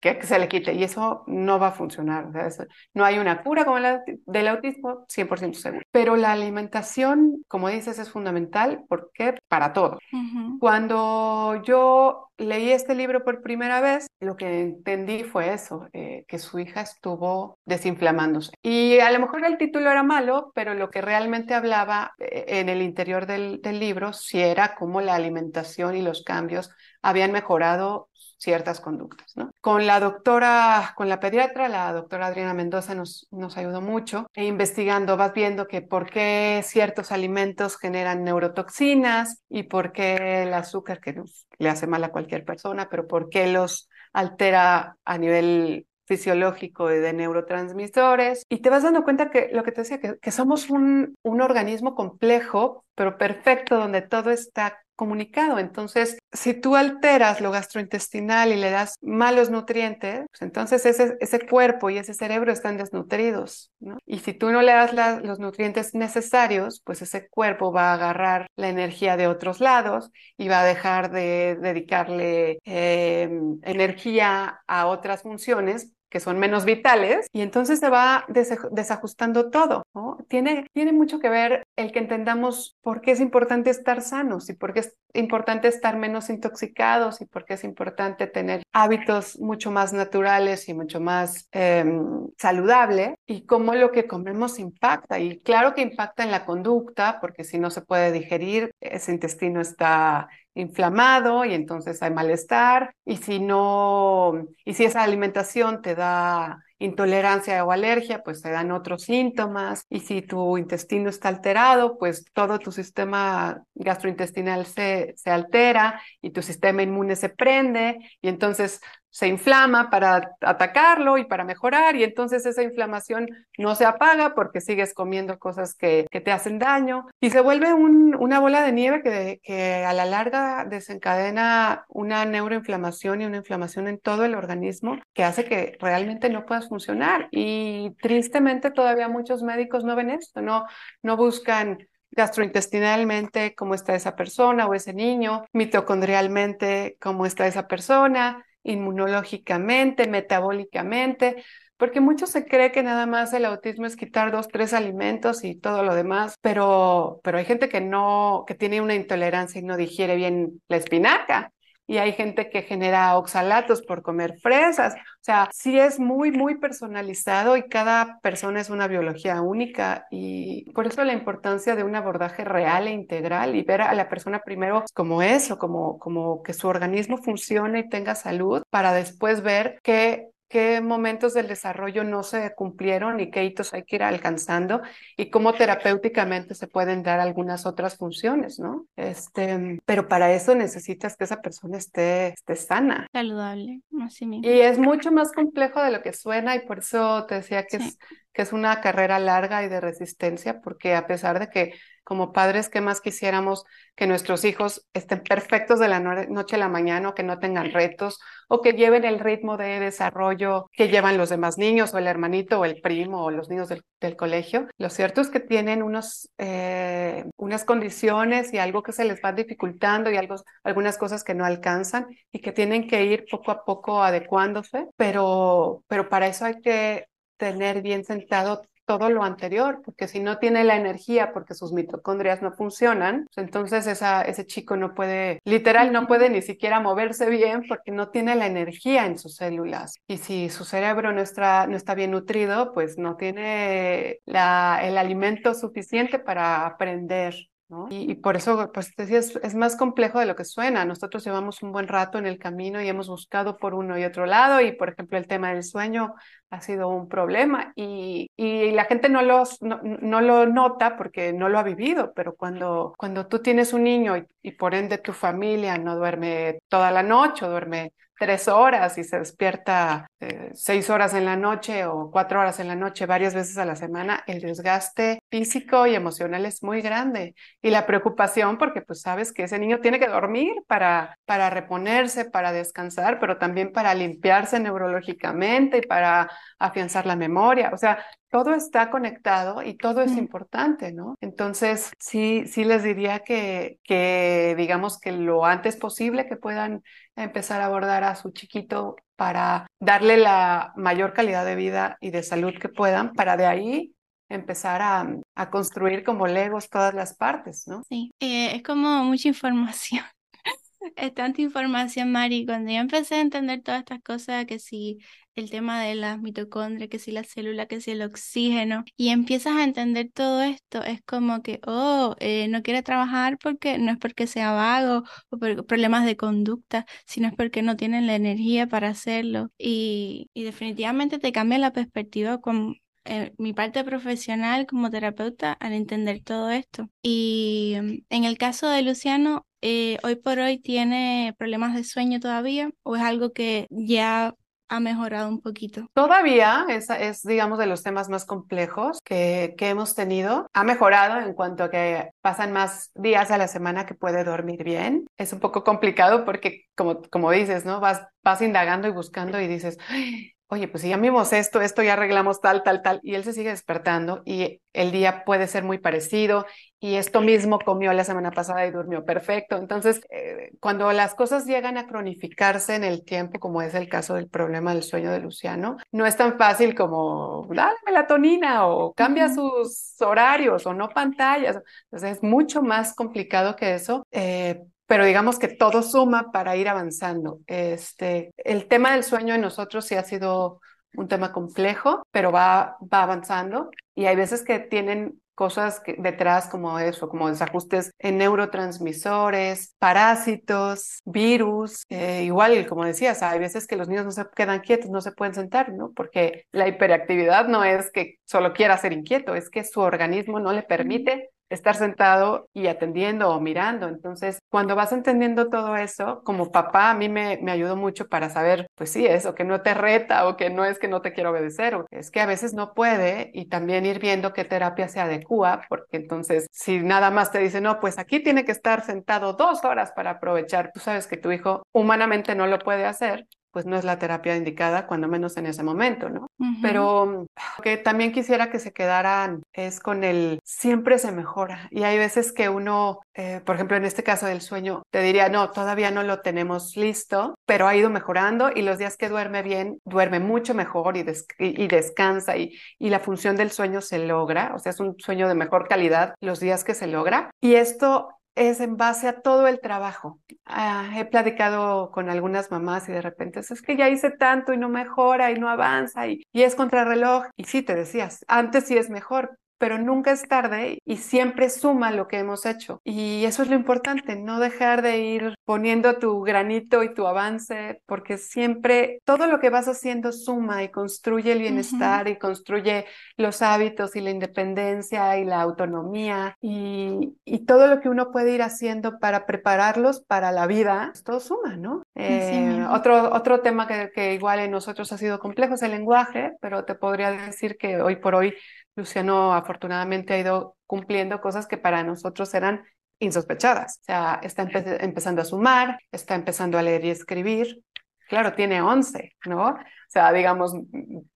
que se le quite. Y eso no va a funcionar. no hay una cura como la del autismo, 100% seguro. Pero la alimentación, como dices, es fundamental porque para todo. Cuando yo leí este libro por primera vez, lo que entendí fue eso. Eh, que, su hija estuvo desinflamándose. Y a lo mejor el título era malo, pero lo que realmente hablaba eh, en el interior del, del libro sí era cómo la alimentación y los cambios habían mejorado ciertas conductas. ¿no? Con la doctora, con la pediatra, la doctora Adriana Mendoza nos, nos ayudó mucho. E investigando, vas viendo que por qué ciertos alimentos generan neurotoxinas y por qué el azúcar, que le hace mal a cualquier persona, pero por qué los altera a nivel fisiológico y de neurotransmisores. Y te vas dando cuenta que lo que te decía, que, que somos un, un organismo complejo, pero perfecto, donde todo está comunicado. Entonces, si tú alteras lo gastrointestinal y le das malos nutrientes, pues entonces ese, ese cuerpo y ese cerebro están desnutridos. ¿no? Y si tú no le das la, los nutrientes necesarios, pues ese cuerpo va a agarrar la energía de otros lados y va a dejar de dedicarle eh, energía a otras funciones que son menos vitales, y entonces se va desajustando todo. Tiene, tiene mucho que ver el que entendamos por qué es importante estar sanos y por qué es importante estar menos intoxicados y por qué es importante tener hábitos mucho más naturales y mucho más eh, saludable y cómo lo que comemos impacta. Y claro que impacta en la conducta, porque si no se puede digerir, ese intestino está inflamado y entonces hay malestar y si no, y si esa alimentación te da intolerancia o alergia, pues te dan otros síntomas y si tu intestino está alterado, pues todo tu sistema gastrointestinal se, se altera y tu sistema inmune se prende y entonces se inflama para atacarlo y para mejorar y entonces esa inflamación no se apaga porque sigues comiendo cosas que, que te hacen daño y se vuelve un, una bola de nieve que, que a la larga desencadena una neuroinflamación y una inflamación en todo el organismo que hace que realmente no puedas funcionar. Y tristemente todavía muchos médicos no ven esto, no, no buscan gastrointestinalmente cómo está esa persona o ese niño, mitocondrialmente cómo está esa persona, inmunológicamente, metabólicamente, porque mucho se cree que nada más el autismo es quitar dos, tres alimentos y todo lo demás, pero, pero hay gente que no, que tiene una intolerancia y no digiere bien la espinaca y hay gente que genera oxalatos por comer fresas. O sea, sí es muy, muy personalizado y cada persona es una biología única y por eso la importancia de un abordaje real e integral y ver a la persona primero como eso, como, como que su organismo funcione y tenga salud para después ver qué qué momentos del desarrollo no se cumplieron y qué hitos hay que ir alcanzando y cómo terapéuticamente se pueden dar algunas otras funciones, ¿no? Este, pero para eso necesitas que esa persona esté, esté sana. Saludable, así mismo. Y es mucho más complejo de lo que suena y por eso te decía que, sí. es, que es una carrera larga y de resistencia, porque a pesar de que como padres, ¿qué más quisiéramos que nuestros hijos estén perfectos de la noche a la mañana o que no tengan retos o que lleven el ritmo de desarrollo que llevan los demás niños o el hermanito o el primo o los niños del, del colegio? Lo cierto es que tienen unos, eh, unas condiciones y algo que se les va dificultando y algo, algunas cosas que no alcanzan y que tienen que ir poco a poco adecuándose, pero, pero para eso hay que tener bien sentado todo lo anterior, porque si no tiene la energía porque sus mitocondrias no funcionan, pues entonces ese chico no puede, literal, no puede ni siquiera moverse bien porque no tiene la energía en sus células. Y si su cerebro no está, no está bien nutrido, pues no tiene el alimento suficiente para aprender ¿No? Y, y, por eso, pues decía, es, es, más complejo de lo que suena. Nosotros llevamos un buen rato en el camino y hemos buscado por uno y otro lado y, por ejemplo, el tema del sueño ha sido un problema y, y la gente no, los, no, no, lo nota porque no lo ha vivido, pero cuando, cuando tú tienes un niño y, y por ende tu familia no duerme toda la noche o duerme tres horas y se despierta eh, seis horas en la noche o cuatro horas en la noche varias veces a la semana, el desgaste físico y emocional es muy grande. Y la preocupación porque pues sabes que ese niño tiene que dormir para, para reponerse, para descansar, pero también para limpiarse neurológicamente y para afianzar la memoria. O sea, todo está conectado y todo es mm. importante, ¿no? Entonces, sí, sí les diría que, que, digamos que lo antes posible que puedan empezar a abordar a su chiquito para darle la mayor calidad de vida y de salud que puedan, para de ahí empezar a, a construir como legos todas las partes, ¿no? Sí, eh, es como mucha información. Es tanta información, Mari. Cuando yo empecé a entender todas estas cosas, que si el tema de las mitocondrias, que si la célula, que si el oxígeno, y empiezas a entender todo esto, es como que, oh, eh, no quiere trabajar porque no es porque sea vago o por problemas de conducta, sino es porque no tienen la energía para hacerlo. Y, definitivamente te cambia la perspectiva con eh, mi parte profesional como terapeuta al entender todo esto. Y mm, en el caso de Luciano, eh, hoy por hoy tiene problemas de sueño todavía o es algo que ya ha mejorado un poquito. Todavía es, digamos, de los temas más complejos que, que hemos tenido. Ha mejorado en cuanto a que pasan más días a la semana que puede dormir bien. Es un poco complicado porque, como, como dices, ¿no? Vas, vas indagando y buscando y dices, oye, pues si ya vimos esto, esto ya arreglamos tal, tal, tal, y él se sigue despertando y el día puede ser muy parecido y esto mismo comió la semana pasada y durmió perfecto. Entonces, eh, cuando las cosas llegan a cronificarse en el tiempo, como es el caso del problema del sueño de Luciano, no es tan fácil como dale melatonina o cambia sus horarios o no pantallas. Entonces, es mucho más complicado que eso. Eh, pero digamos que todo suma para ir avanzando. Este, el tema del sueño en nosotros sí ha sido un tema complejo, pero va, va avanzando y hay veces que tienen cosas detrás como eso, como desajustes en neurotransmisores, parásitos, virus, eh, igual como decías, hay veces que los niños no se quedan quietos, no se pueden sentar, ¿no? Porque la hiperactividad no es que solo quiera ser inquieto, es que su organismo no le permite estar sentado y atendiendo o mirando. Entonces, cuando vas entendiendo todo eso, como papá, a mí me, me ayudó mucho para saber, pues sí, eso, que no te reta o que no es que no te quiero obedecer, o es que a veces no puede y también ir viendo qué terapia se adecua, porque entonces, si nada más te dice, no, pues aquí tiene que estar sentado dos horas para aprovechar, tú sabes que tu hijo humanamente no lo puede hacer, pues no es la terapia indicada, cuando menos en ese momento, ¿no? Pero lo que también quisiera que se quedaran es con el siempre se mejora. Y hay veces que uno, eh, por ejemplo, en este caso del sueño, te diría, no, todavía no lo tenemos listo, pero ha ido mejorando y los días que duerme bien, duerme mucho mejor y, y, descansa y, y la función del sueño se logra, o sea, es un sueño de mejor calidad los días que se logra. Y esto es en base a todo el trabajo. Ah, he platicado con algunas mamás y de repente es que ya hice tanto y no mejora y no avanza y, y es contrarreloj. Y sí, te decías, antes sí es mejor, pero nunca es tarde y siempre suma lo que hemos hecho. Y eso es lo importante, no dejar de ir poniendo tu granito y tu avance, porque siempre todo lo que vas haciendo suma y construye el bienestar y construye los hábitos y la independencia y la autonomía y, y, todo lo que uno puede ir haciendo para prepararlos para la vida, todo suma, ¿no? Eh, otro, otro tema que, que igual en nosotros ha sido complejo es el lenguaje, pero te podría decir que hoy por hoy Luciano afortunadamente ha ido cumpliendo cosas que para nosotros eran insospechadas. O sea, está empezando a sumar, está empezando a leer y escribir. Claro, tiene 11, ¿no? O sea, digamos,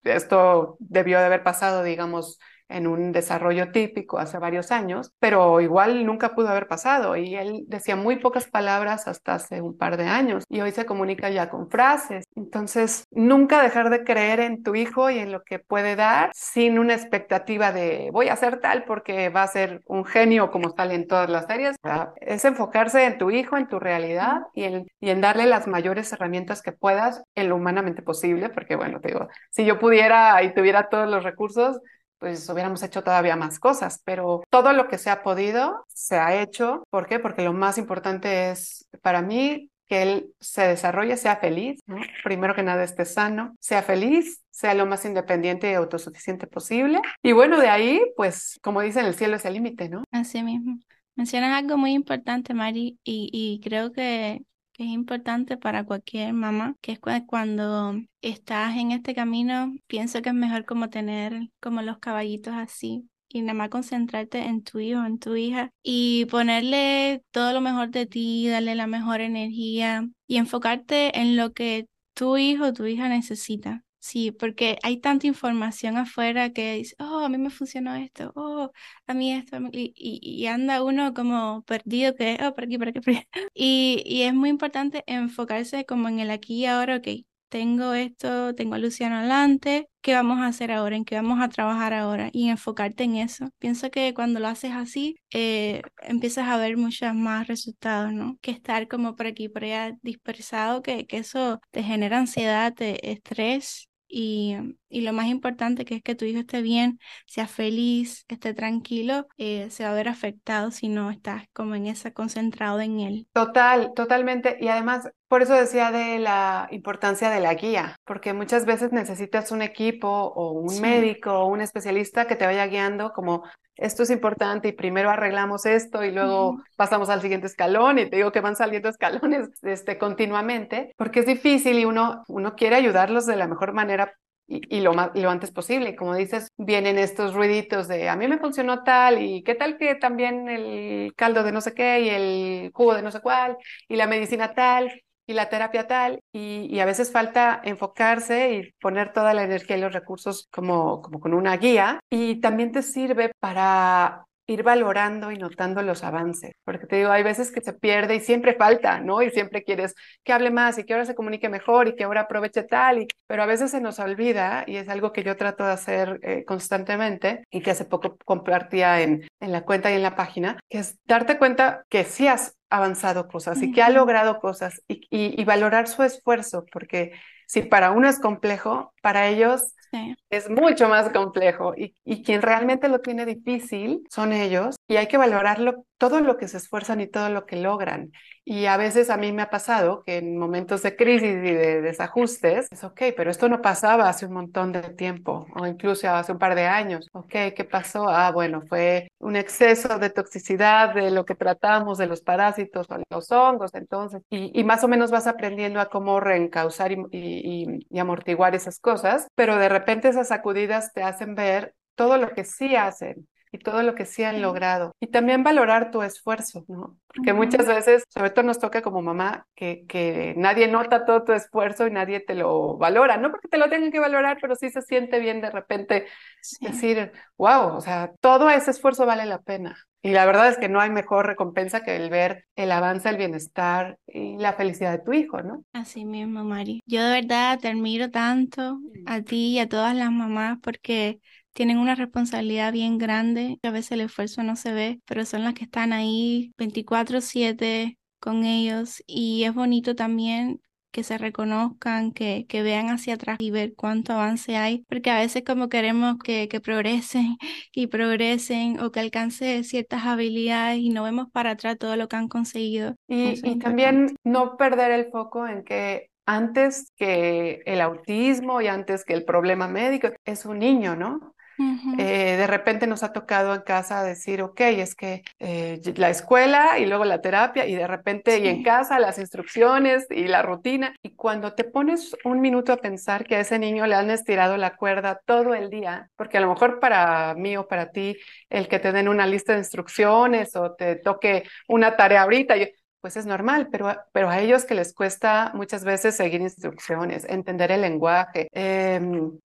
esto debió de haber pasado, digamos, en un desarrollo típico hace varios años, pero igual nunca pudo haber pasado y él decía muy pocas palabras hasta hace un par de años y hoy se comunica ya con frases. Entonces, nunca dejar de creer en tu hijo y en lo que puede dar sin una expectativa de voy a ser tal porque va a ser un genio como sale en todas las series. Es enfocarse en tu hijo, en tu realidad y en, y en darle las mayores herramientas que puedas en lo humanamente posible, porque bueno, te digo, si yo pudiera y tuviera todos los recursos, pues hubiéramos hecho todavía más cosas, pero todo lo que se ha podido se ha hecho. ¿Por qué? Porque lo más importante es para mí que él se desarrolle, sea feliz, primero que nada esté sano, sea feliz, sea lo más independiente y autosuficiente posible. Y bueno, de ahí, pues como dicen, el cielo es el límite, ¿no? Así mismo. Mencionas algo muy importante, Mari, y, y creo que que es importante para cualquier mamá, que es cuando estás en este camino, pienso que es mejor como tener como los caballitos así y nada más concentrarte en tu hijo, en tu hija y ponerle todo lo mejor de ti, darle la mejor energía y enfocarte en lo que tu hijo tu hija necesita. Sí, porque hay tanta información afuera que dice, oh, a mí me funcionó esto, oh, a mí esto, y, y, anda uno como perdido que, oh, por aquí, por aquí, por aquí. Y, y es muy importante enfocarse como en el aquí y ahora, ok, tengo esto, tengo a Luciano adelante, ¿qué vamos a hacer ahora? ¿En qué vamos a trabajar ahora? Y enfocarte en eso. Pienso que cuando lo haces así, eh, empiezas a ver muchos más resultados, ¿no? Que estar como por aquí, por allá dispersado, que, que eso te genera ansiedad, te, estrés y, y, lo más importante que es que tu hijo esté bien, sea feliz, esté tranquilo, eh, se va a ver afectado si no estás como en esa concentrado en él. Total, totalmente. Y además, por eso decía de la importancia de la guía, porque muchas veces necesitas un equipo o un sí. médico o un especialista que te vaya guiando como esto es importante y primero arreglamos esto y luego pasamos al siguiente escalón y te digo que van saliendo escalones este, continuamente, porque es difícil y uno, uno quiere ayudarlos de la mejor manera y, y, lo, más, lo antes posible. Y como dices, vienen estos ruiditos de a mí me funcionó tal y qué tal que también el caldo de no sé qué y el jugo de no sé cuál y la medicina tal y la terapia tal, y, a veces falta enfocarse y poner toda la energía y los recursos como, como con una guía, y también te sirve para ir valorando y notando los avances, porque te digo, hay veces que se pierde y siempre falta, ¿no? Y siempre quieres que hable más y que ahora se comunique mejor y que ahora aproveche tal, y, pero a veces se nos olvida y es algo que yo trato de hacer eh, constantemente y que hace poco compartía en, en la cuenta y en la página, que es darte cuenta que sí has avanzado cosas y que ha logrado cosas y, y, y valorar su esfuerzo, porque si para uno es complejo, para ellos sí. es mucho más complejo y, y, quien realmente lo tiene difícil son ellos y hay que valorarlo todo lo que se esfuerzan y todo lo que logran. Y a veces a mí me ha pasado que en momentos de crisis y de desajustes, es ok, pero esto no pasaba hace un montón de tiempo o incluso hace un par de años. Ok, ¿qué pasó? Ah, bueno, fue un exceso de toxicidad de lo que tratamos, de los parásitos o los hongos, entonces, y, y más o menos vas aprendiendo a cómo reencauzar y, y, y amortiguar esas cosas, pero de repente esas sacudidas te hacen ver todo lo que sí hacen y todo lo que sí han logrado. Y también valorar tu esfuerzo, ¿no? Porque muchas veces, sobre todo nos toca como mamá, que, que nadie nota todo tu esfuerzo y nadie te lo valora, no porque te lo tengan que valorar, pero sí se siente bien de repente sí. decir, wow, o sea, todo ese esfuerzo vale la pena. Y la verdad es que no hay mejor recompensa que el ver el avance, el bienestar y la felicidad de tu hijo, ¿no? Así mismo, Mari. Yo de verdad te admiro tanto a ti y a todas las mamás porque tienen una responsabilidad bien grande. A veces el esfuerzo no se ve, pero son las que están ahí 24/7 con ellos y es bonito también que se reconozcan, que, que vean hacia atrás y ver cuánto avance hay, porque a veces como queremos que, que progresen y progresen o que alcance ciertas habilidades y no vemos para atrás todo lo que han conseguido. Y, y también no perder el foco en que antes que el autismo y antes que el problema médico es un niño, ¿no? Uh -huh. eh, de repente nos ha tocado en casa decir, ok, es que eh, la escuela y luego la terapia y de repente sí. y en casa las instrucciones y la rutina. Y cuando te pones un minuto a pensar que a ese niño le han estirado la cuerda todo el día, porque a lo mejor para mí o para ti el que te den una lista de instrucciones o te toque una tarea ahorita, yo, pues es normal, pero, pero a ellos que les cuesta muchas veces seguir instrucciones, entender el lenguaje, eh,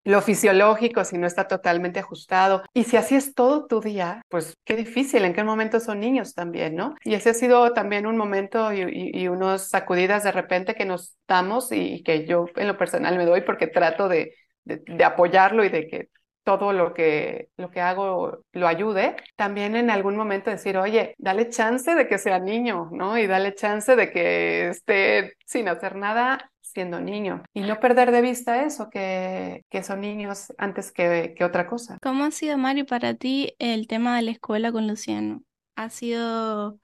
lo fisiológico si no está totalmente ajustado. Y si así es todo tu día, pues qué difícil, en qué momento son niños también, ¿no? Y ese ha sido también un momento y, y, unos sacudidas de repente que nos damos y, que yo en lo personal me doy porque trato de, de apoyarlo y de que todo lo que, lo que hago lo ayude, también en algún momento decir, oye, dale chance de que sea niño, ¿no? Y dale chance de que esté sin hacer nada siendo niño y no perder de vista eso, que, que son niños antes que, que otra cosa. ¿Cómo ha sido, Mari, para ti el tema de la escuela con Luciano? ¿Ha sido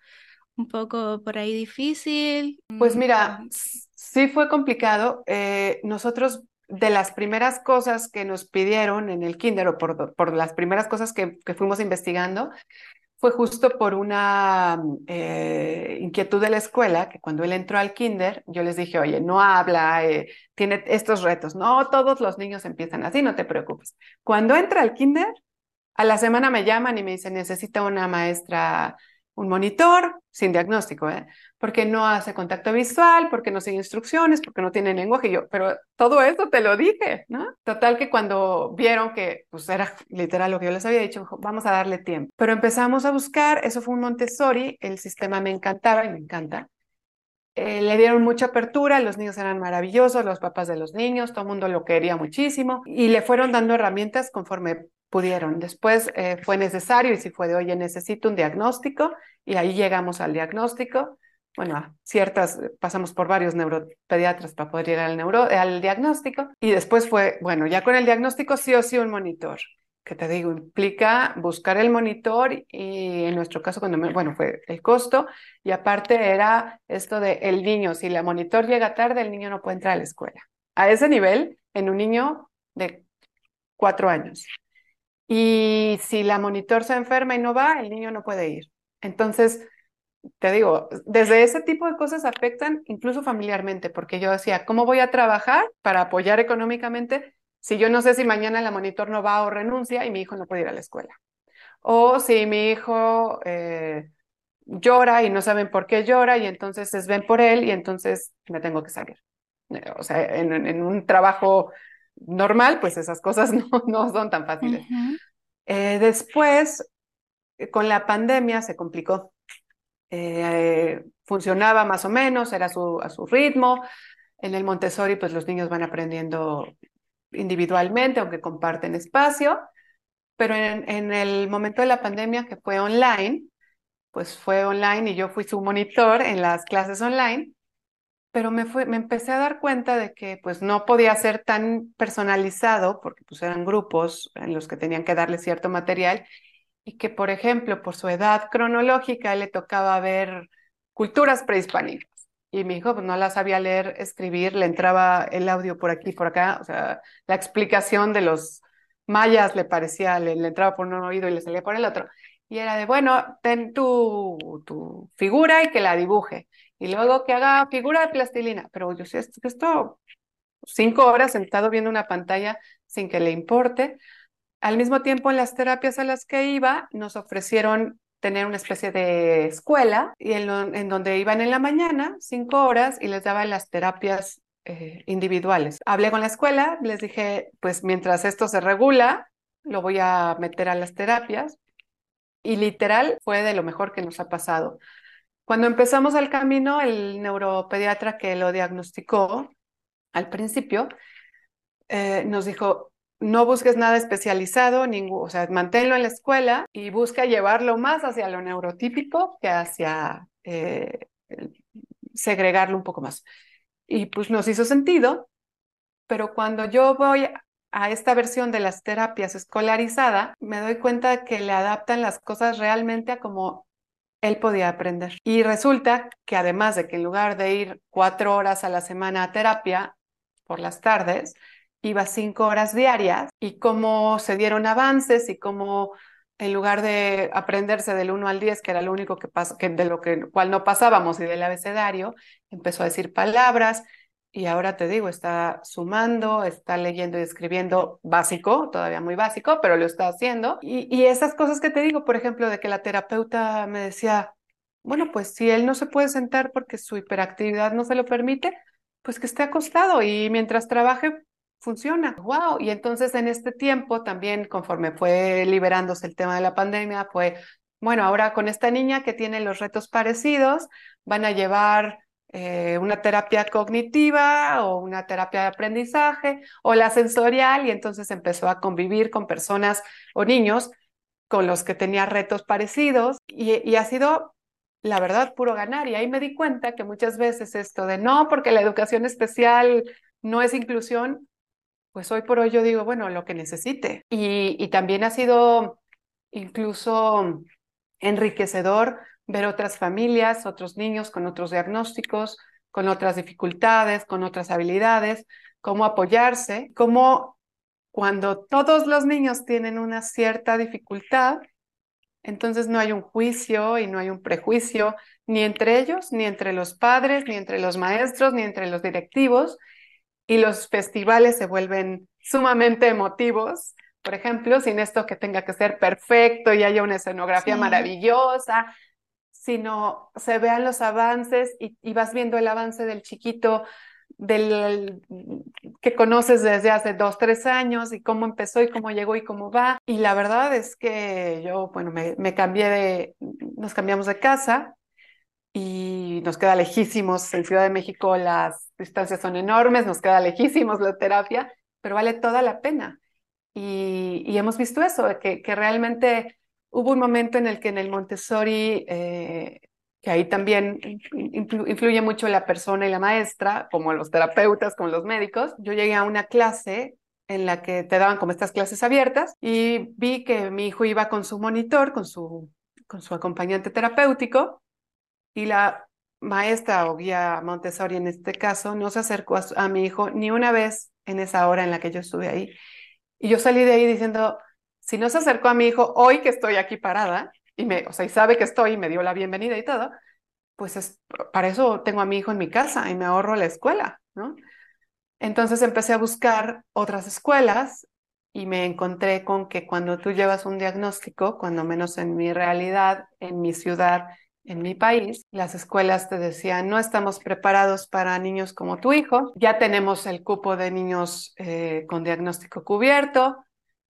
un poco por ahí difícil? Pues mira, sí fue complicado. Eh, nosotros de las primeras cosas que nos pidieron en el kinder o por, por las primeras cosas que, que, fuimos investigando fue justo por una eh, inquietud de la escuela, que cuando él entró al kinder, yo les dije, oye, no habla, eh, tiene estos retos, no todos los niños empiezan así, no te preocupes. Cuando entra al kinder, a la semana me llaman y me dicen, necesita una maestra un monitor sin diagnóstico, ¿eh? porque no hace contacto visual, porque no sigue instrucciones, porque no tiene lenguaje. Yo, pero todo esto te lo dije, ¿no? Total que cuando vieron que pues era literal lo que yo les había dicho, vamos a darle tiempo. Pero empezamos a buscar, eso fue un Montessori, el sistema me encantaba y me encanta. Eh, le dieron mucha apertura, los niños eran maravillosos, los papás de los niños, todo el mundo lo quería muchísimo y le fueron dando herramientas conforme pudieron. Después eh, fue necesario y si fue de, oye, necesito un diagnóstico y ahí llegamos al diagnóstico. Bueno, ciertas, pasamos por varios neuropediatras para poder llegar al, neuro, al diagnóstico y después fue, bueno, ya con el diagnóstico sí o sí un monitor que te digo, implica buscar el monitor y en nuestro caso, cuando bueno, fue el costo y aparte era esto de el niño, si la monitor llega tarde, el niño no puede entrar a la escuela. A ese nivel, en un niño de cuatro años. Y si la monitor se enferma y no va, el niño no puede ir. Entonces, te digo, desde ese tipo de cosas afectan incluso familiarmente, porque yo decía, ¿cómo voy a trabajar para apoyar económicamente si yo no sé si mañana la monitor no va o renuncia y mi hijo no puede ir a la escuela. O si mi hijo eh, llora y no saben por qué llora y entonces es ven por él y entonces me tengo que salir. Eh, o sea, en, un trabajo normal, pues esas cosas no, no son tan fáciles. Eh, después, con la pandemia se complicó. funcionaba más o menos, era su, a su ritmo. En el Montessori, pues los niños van aprendiendo individualmente, aunque comparten espacio, pero en, el momento de la pandemia que fue online, pues fue online y yo fui su monitor en las clases online, pero me, fue, me empecé a dar cuenta de que pues no podía ser tan personalizado porque pues eran grupos en los que tenían que darle cierto material y que por ejemplo por su edad cronológica le tocaba ver culturas prehispánicas y mi hijo pues, no la sabía leer, escribir, le entraba el audio por aquí, por acá, o sea, la explicación de los mayas le parecía, le, entraba por un oído y le salía por el otro. Y era de, bueno, ten tu, tu figura y que la dibuje. Y luego que haga figura de plastilina. Pero yo sé, esto, esto cinco horas sentado viendo una pantalla sin que le importe. Al mismo tiempo, en las terapias a las que iba, nos ofrecieron tener una especie de escuela y en, donde iban en la mañana cinco horas y les daban las terapias eh, individuales. Hablé con la escuela, les dije, pues mientras esto se regula, lo voy a meter a las terapias y literal fue de lo mejor que nos ha pasado. Cuando empezamos el camino, el neuropediatra que lo diagnosticó al principio eh, nos dijo, no busques nada especializado, ningún, o sea, manténlo en la escuela y busca llevarlo más hacia lo neurotípico que hacia eh, segregarlo un poco más. Y pues nos hizo sentido, pero cuando yo voy a esta versión de las terapias escolarizada, me doy cuenta que le adaptan las cosas realmente a como él podía aprender. Y resulta que además de que en lugar de ir cuatro horas a la semana a terapia por las tardes, iba cinco horas diarias y cómo se dieron avances y cómo en lugar de aprenderse del 1 al 10, que era lo único que, que de lo que, cual no pasábamos y del abecedario, empezó a decir palabras y ahora te digo, está sumando, está leyendo y escribiendo básico, todavía muy básico, pero lo está haciendo. Y, y esas cosas que te digo, por ejemplo, de que la terapeuta me decía, bueno, pues si él no se puede sentar porque su hiperactividad no se lo permite, pues que esté acostado y mientras trabaje, funciona. ¡Wow! Y entonces en este tiempo también, conforme fue liberándose el tema de la pandemia, fue, bueno, ahora con esta niña que tiene los retos parecidos, van a llevar eh, una terapia cognitiva o una terapia de aprendizaje o la sensorial y entonces empezó a convivir con personas o niños con los que tenía retos parecidos y, y ha sido la verdad, puro ganar. Y ahí me di cuenta que muchas veces esto de no, porque la educación especial no es inclusión, pues hoy por hoy yo digo, bueno, lo que necesite. Y, también ha sido incluso enriquecedor ver otras familias, otros niños con otros diagnósticos, con otras dificultades, con otras habilidades, cómo apoyarse, cómo cuando todos los niños tienen una cierta dificultad, entonces no hay un juicio y no hay un prejuicio ni entre ellos, ni entre los padres, ni entre los maestros, ni entre los directivos, y los festivales se vuelven sumamente emotivos. Por ejemplo, sin esto que tenga que ser perfecto y haya una escenografía maravillosa, sino se vean los avances y, vas viendo el avance del chiquito del que conoces desde hace dos, tres años y cómo empezó y cómo llegó y cómo va. Y la verdad es que yo, bueno, me, me cambié de, nos cambiamos de casa nos queda lejísimos. En Ciudad de México las distancias son enormes, nos queda lejísimos la terapia, pero vale toda la pena. Y, hemos visto eso, que, que, realmente hubo un momento en el que en el Montessori, eh, que ahí también influye mucho la persona y la maestra, como los terapeutas, como los médicos, yo llegué a una clase en la que te daban como estas clases abiertas y vi que mi hijo iba con su monitor, con su, con su acompañante terapéutico, y la maestra o guía Montessori en este caso no se acercó a, mi hijo ni una vez en esa hora en la que yo estuve ahí. Y yo salí de ahí diciendo, si no se acercó a mi hijo hoy que estoy aquí parada, y me, o sea, y sabe que estoy y me dio la bienvenida y todo, pues es, para eso tengo a mi hijo en mi casa y me ahorro la escuela, ¿no? Entonces empecé a buscar otras escuelas y me encontré con que cuando tú llevas un diagnóstico, cuando menos en mi realidad, en mi ciudad, en mi país, las escuelas te decían, no estamos preparados para niños como tu hijo, ya tenemos el cupo de niños eh, con diagnóstico cubierto,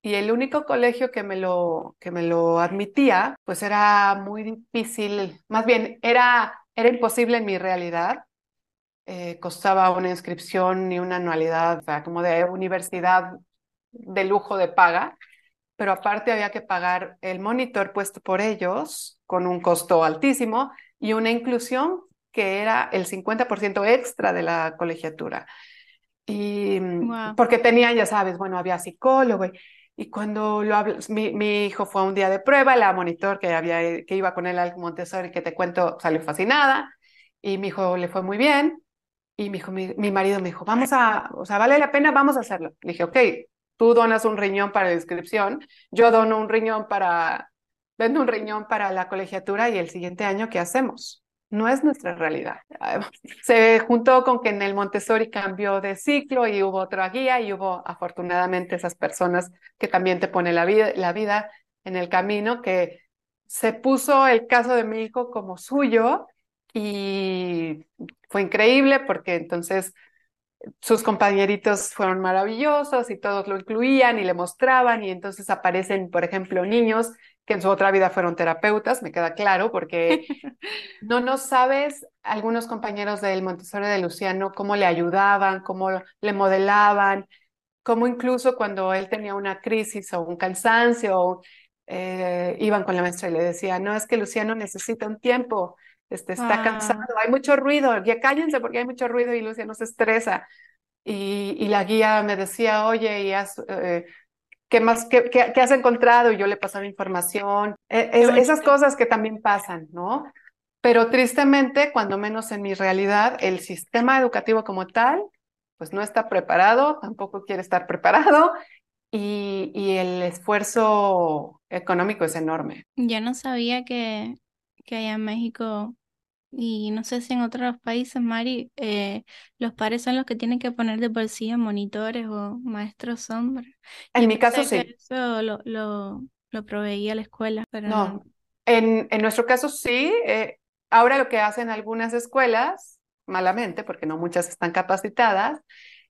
y el único colegio que me lo, que me lo admitía, pues era muy difícil, más bien era, era imposible en mi realidad. Eh, costaba una inscripción y una anualidad, o sea, como de universidad de lujo de paga pero aparte había que pagar el monitor puesto por ellos con un costo altísimo y una inclusión que era el 50% extra de la colegiatura. Y porque tenía, ya sabes, bueno, había psicólogo y, cuando lo mi, mi, hijo fue a un día de prueba, la monitor que, había, que iba con él al Montessori, que te cuento, salió fascinada y mi hijo le fue muy bien. Y mi, hijo, mi, mi marido me dijo, vamos a, o sea, vale la pena, vamos a hacerlo. Le dije, ok, tú donas un riñón para la inscripción, yo dono un riñón para, vendo un riñón para la colegiatura y el siguiente año, ¿qué hacemos? No es nuestra realidad. Se juntó con que en el Montessori cambió de ciclo y hubo otra guía y hubo afortunadamente esas personas que también te ponen la vida, la vida en el camino, que se puso el caso de mi hijo como suyo y fue increíble porque entonces sus compañeritos fueron maravillosos y todos lo incluían y le mostraban y entonces aparecen, por ejemplo, niños que en su otra vida fueron terapeutas, me queda claro, porque no nos sabes algunos compañeros del Montessori de Luciano cómo le ayudaban, cómo le modelaban, cómo incluso cuando él tenía una crisis o un cansancio, eh, iban con la maestra y le decían, no, es que Luciano necesita un tiempo, este, está cansado, hay mucho ruido, ya cállense porque hay mucho ruido y Luciano se estresa. Y, y la guía me decía, oye, y eh, ¿qué más, qué, qué, has encontrado? Y yo le pasaba información, e, esas cosas que también pasan, ¿no? Pero tristemente, cuando menos en mi realidad, el sistema educativo como tal, pues no está preparado, tampoco quiere estar preparado y, y el esfuerzo económico es enorme. Ya no sabía que que hay en México y no sé si en otros países, Mari, eh, los padres son los que tienen que poner de bolsillo monitores o maestros sombra. En mi caso sí. eso lo, lo, lo, proveía la escuela, pero no. En, en nuestro caso sí. Eh, ahora lo que hacen algunas escuelas, malamente, porque no muchas están capacitadas,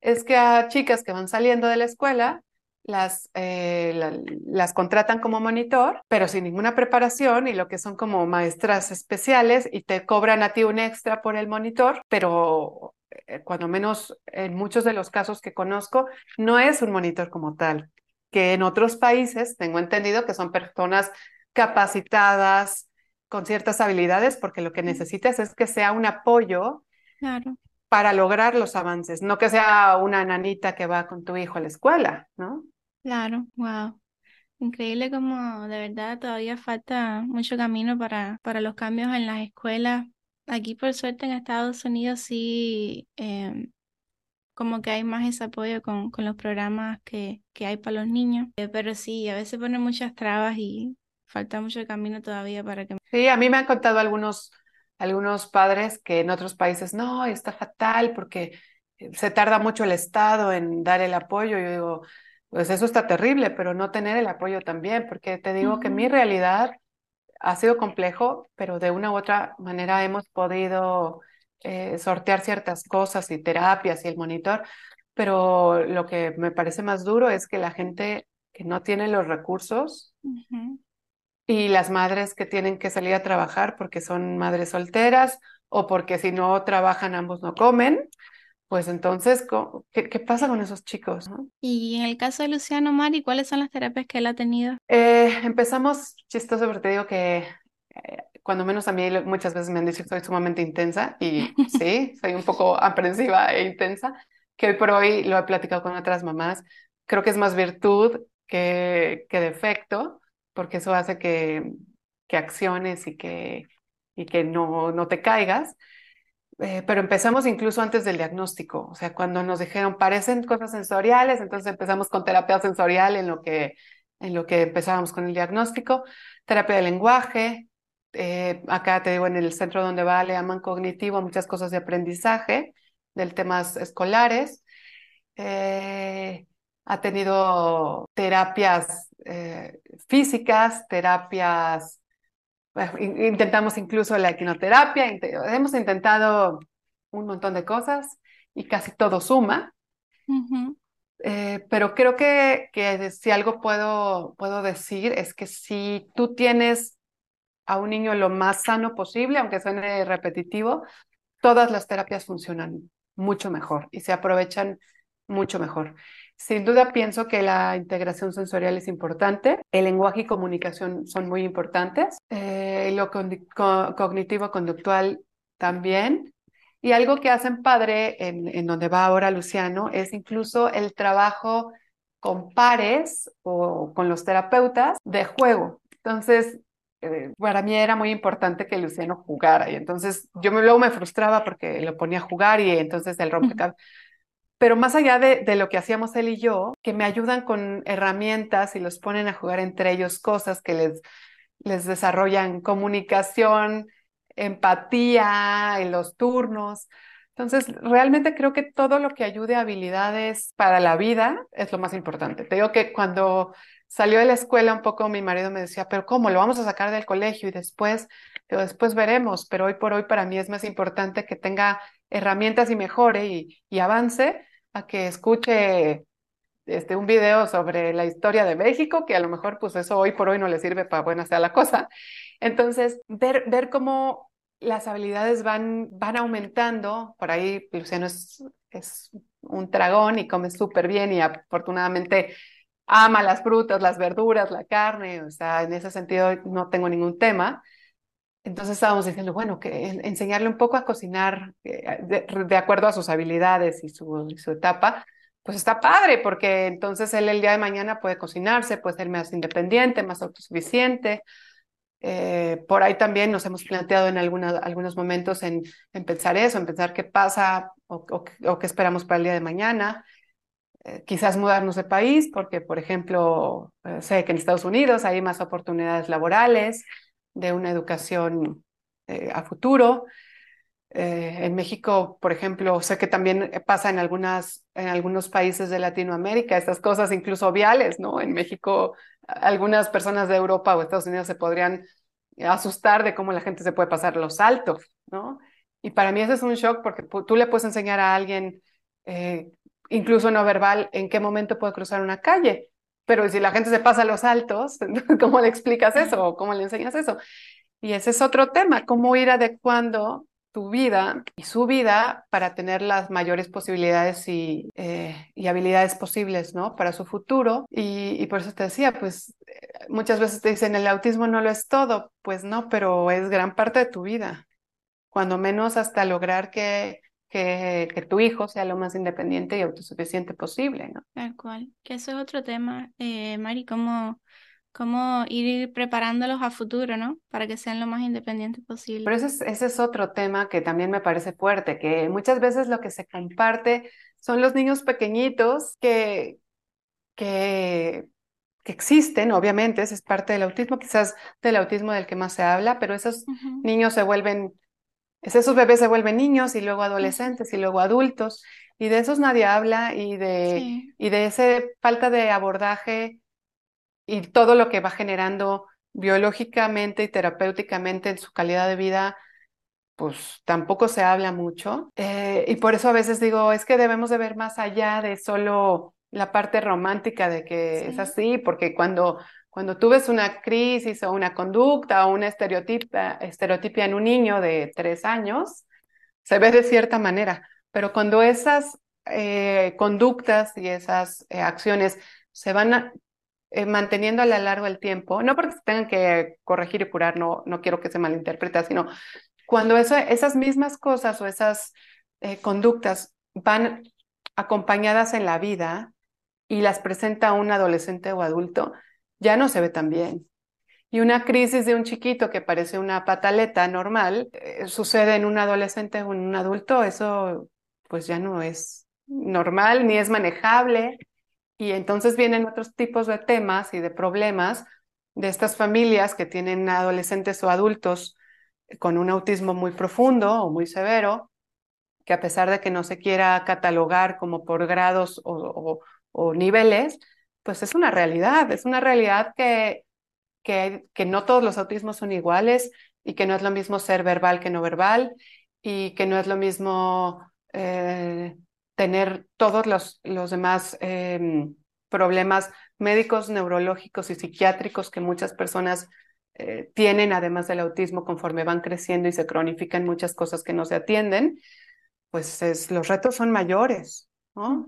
es que a chicas que van saliendo de la escuela las, eh, las contratan como monitor, pero sin ninguna preparación y lo que son como maestras especiales y te cobran a ti un extra por el monitor, pero eh, cuando menos en muchos de los casos que conozco, no es un monitor como tal, que en otros países tengo entendido que son personas capacitadas con ciertas habilidades, porque lo que necesitas es que sea un apoyo claro. para lograr los avances, no que sea una nanita que va con tu hijo a la escuela, ¿no? Claro, wow. Increíble como de verdad todavía falta mucho camino para, para los cambios en las escuelas. Aquí por suerte en Estados Unidos sí, em, como que hay más ese apoyo con, con los programas que, que hay para los niños. Eh, pero sí, a veces ponen muchas trabas y falta mucho camino todavía para que... Sí, a mí me han contado algunos, algunos padres que en otros países, no, está fatal porque se tarda mucho el Estado en dar el apoyo. Yo digo, pues eso está terrible, pero no tener el apoyo también, porque te digo que mi realidad ha sido complejo, pero de una u otra manera hemos podido eh, sortear ciertas cosas y terapias y el monitor, pero lo que me parece más duro es que la gente que no tiene los recursos y las madres que tienen que salir a trabajar porque son madres solteras o porque si no trabajan ambos no comen, pues entonces, ¿qué, qué pasa con esos chicos? Y en el caso de Luciano Mari, ¿cuáles son las terapias que él ha tenido? Eh, empezamos chistoso, porque te digo que eh, cuando menos a mí muchas veces me han dicho que soy sumamente intensa y sí, soy un poco aprensiva e intensa, que hoy por hoy lo he platicado con otras mamás. Creo que es más virtud que, que defecto, porque eso hace que, que acciones y que, y que no, no te caigas. Eh, pero empezamos incluso antes del diagnóstico, o sea, cuando nos dijeron parecen cosas sensoriales, entonces empezamos con terapia sensorial en lo que, en lo que empezábamos con el diagnóstico, terapia de lenguaje, eh, acá te digo, en el centro donde va le llaman cognitivo muchas cosas de aprendizaje, del temas escolares, eh, ha tenido terapias físicas, terapias intentamos incluso la equinoterapia, hemos intentado un montón de cosas y casi todo suma. Eh, pero creo que, que si algo puedo, puedo decir es que si tú tienes a un niño lo más sano posible, aunque suene repetitivo, todas las terapias funcionan mucho mejor y se aprovechan mucho mejor. Sin duda pienso que la integración sensorial es importante, el lenguaje y comunicación son muy importantes, eh, lo cognitivo-conductual también. Y algo que hacen padre en, en donde va ahora Luciano es incluso el trabajo con pares o con los terapeutas de juego. Entonces, eh, para mí era muy importante que Luciano jugara y entonces yo me, luego me frustraba porque lo ponía a jugar y entonces el rompecabezas pero más allá de, lo que hacíamos él y yo, que me ayudan con herramientas y los ponen a jugar entre ellos cosas que les, les desarrollan comunicación, empatía en los turnos. Entonces, realmente creo que todo lo que ayude a habilidades para la vida es lo más importante. Te digo que cuando salió de la escuela un poco mi marido me decía, pero ¿cómo? Lo vamos a sacar del colegio y después, después veremos, pero hoy por hoy para mí es más importante que tenga herramientas y mejore y, avance a que escuche este, un video sobre la historia de México, que a lo mejor pues eso hoy por hoy no le sirve para buena sea la cosa. Entonces, ver, ver cómo las habilidades van, van aumentando, por ahí Luciano es, es un dragón y come súper bien y afortunadamente ama las frutas, las verduras, la carne, o sea, en ese sentido no tengo ningún tema. Entonces estábamos diciendo, bueno, que enseñarle un poco a cocinar eh, de, acuerdo a sus habilidades y su, su, etapa, pues está padre, porque entonces él el día de mañana puede cocinarse, puede ser más independiente, más autosuficiente. Eh, por ahí también nos hemos planteado en algunos momentos en, en, pensar eso, en pensar qué pasa o, o, qué esperamos para el día de mañana. Eh, quizás mudarnos de país, porque, por ejemplo, sé que en Estados Unidos hay más oportunidades laborales de una educación eh, a futuro. Eh, en México, por ejemplo, sé que también pasa en, algunas, en algunos países de Latinoamérica, estas cosas incluso viales, ¿no? En México, algunas personas de Europa o Estados Unidos se podrían asustar de cómo la gente se puede pasar los saltos, ¿no? Y para mí ese es un shock porque tú le puedes enseñar a alguien, eh, incluso no verbal, en qué momento puede cruzar una calle. Pero si la gente se pasa a los altos, ¿cómo le explicas eso cómo le enseñas eso? Y ese es otro tema, cómo ir adecuando tu vida y su vida para tener las mayores posibilidades y, eh, y habilidades posibles, ¿no? Para su futuro. Y, y, por eso te decía, pues eh, muchas veces te dicen, el autismo no lo es todo. Pues no, pero es gran parte de tu vida. Cuando menos hasta lograr que que, tu hijo sea lo más independiente y autosuficiente posible, ¿no? Tal cual, que eso es otro tema, eh, Mari, cómo, cómo ir preparándolos a futuro, ¿no? Para que sean lo más independientes posible. Pero ese es, ese es otro tema que también me parece fuerte, que muchas veces lo que se comparte son los niños pequeñitos que, que, que existen, obviamente, ese es parte del autismo, quizás del autismo del que más se habla, pero esos niños se vuelven esos bebés se vuelven niños y luego adolescentes y luego adultos, y de esos nadie habla y de, y de esa falta de abordaje y todo lo que va generando biológicamente y terapéuticamente en su calidad de vida, pues tampoco se habla mucho. Eh, y por eso a veces digo, es que debemos de ver más allá de solo la parte romántica de que es así, porque cuando Cuando tú ves una crisis o una conducta o una estereotipia, en un niño de tres años, se ve de cierta manera, pero cuando esas eh, conductas y esas eh, acciones se van eh, manteniendo a lo largo del tiempo, no porque se tengan que corregir y curar, no, no quiero que se malinterprete, sino cuando esas mismas cosas o esas conductas van acompañadas en la vida y las presenta un adolescente o adulto, ya no se ve tan bien. Y una crisis de un chiquito que parece una pataleta normal, sucede en un adolescente o en un adulto, eso pues ya no es normal ni es manejable. Y entonces vienen otros tipos de temas y de problemas de estas familias que tienen adolescentes o adultos con un autismo muy profundo o muy severo, que a pesar de que no se quiera catalogar como por grados o, niveles, pues es una realidad, es una realidad que, que, que, no todos los autismos son iguales y que no es lo mismo ser verbal que no verbal y que no es lo mismo eh, tener todos los, los demás em, problemas médicos, neurológicos y psiquiátricos que muchas personas eh, tienen, además del autismo, conforme van creciendo y se cronifican muchas cosas que no se atienden, pues es, los retos son mayores, ¿no?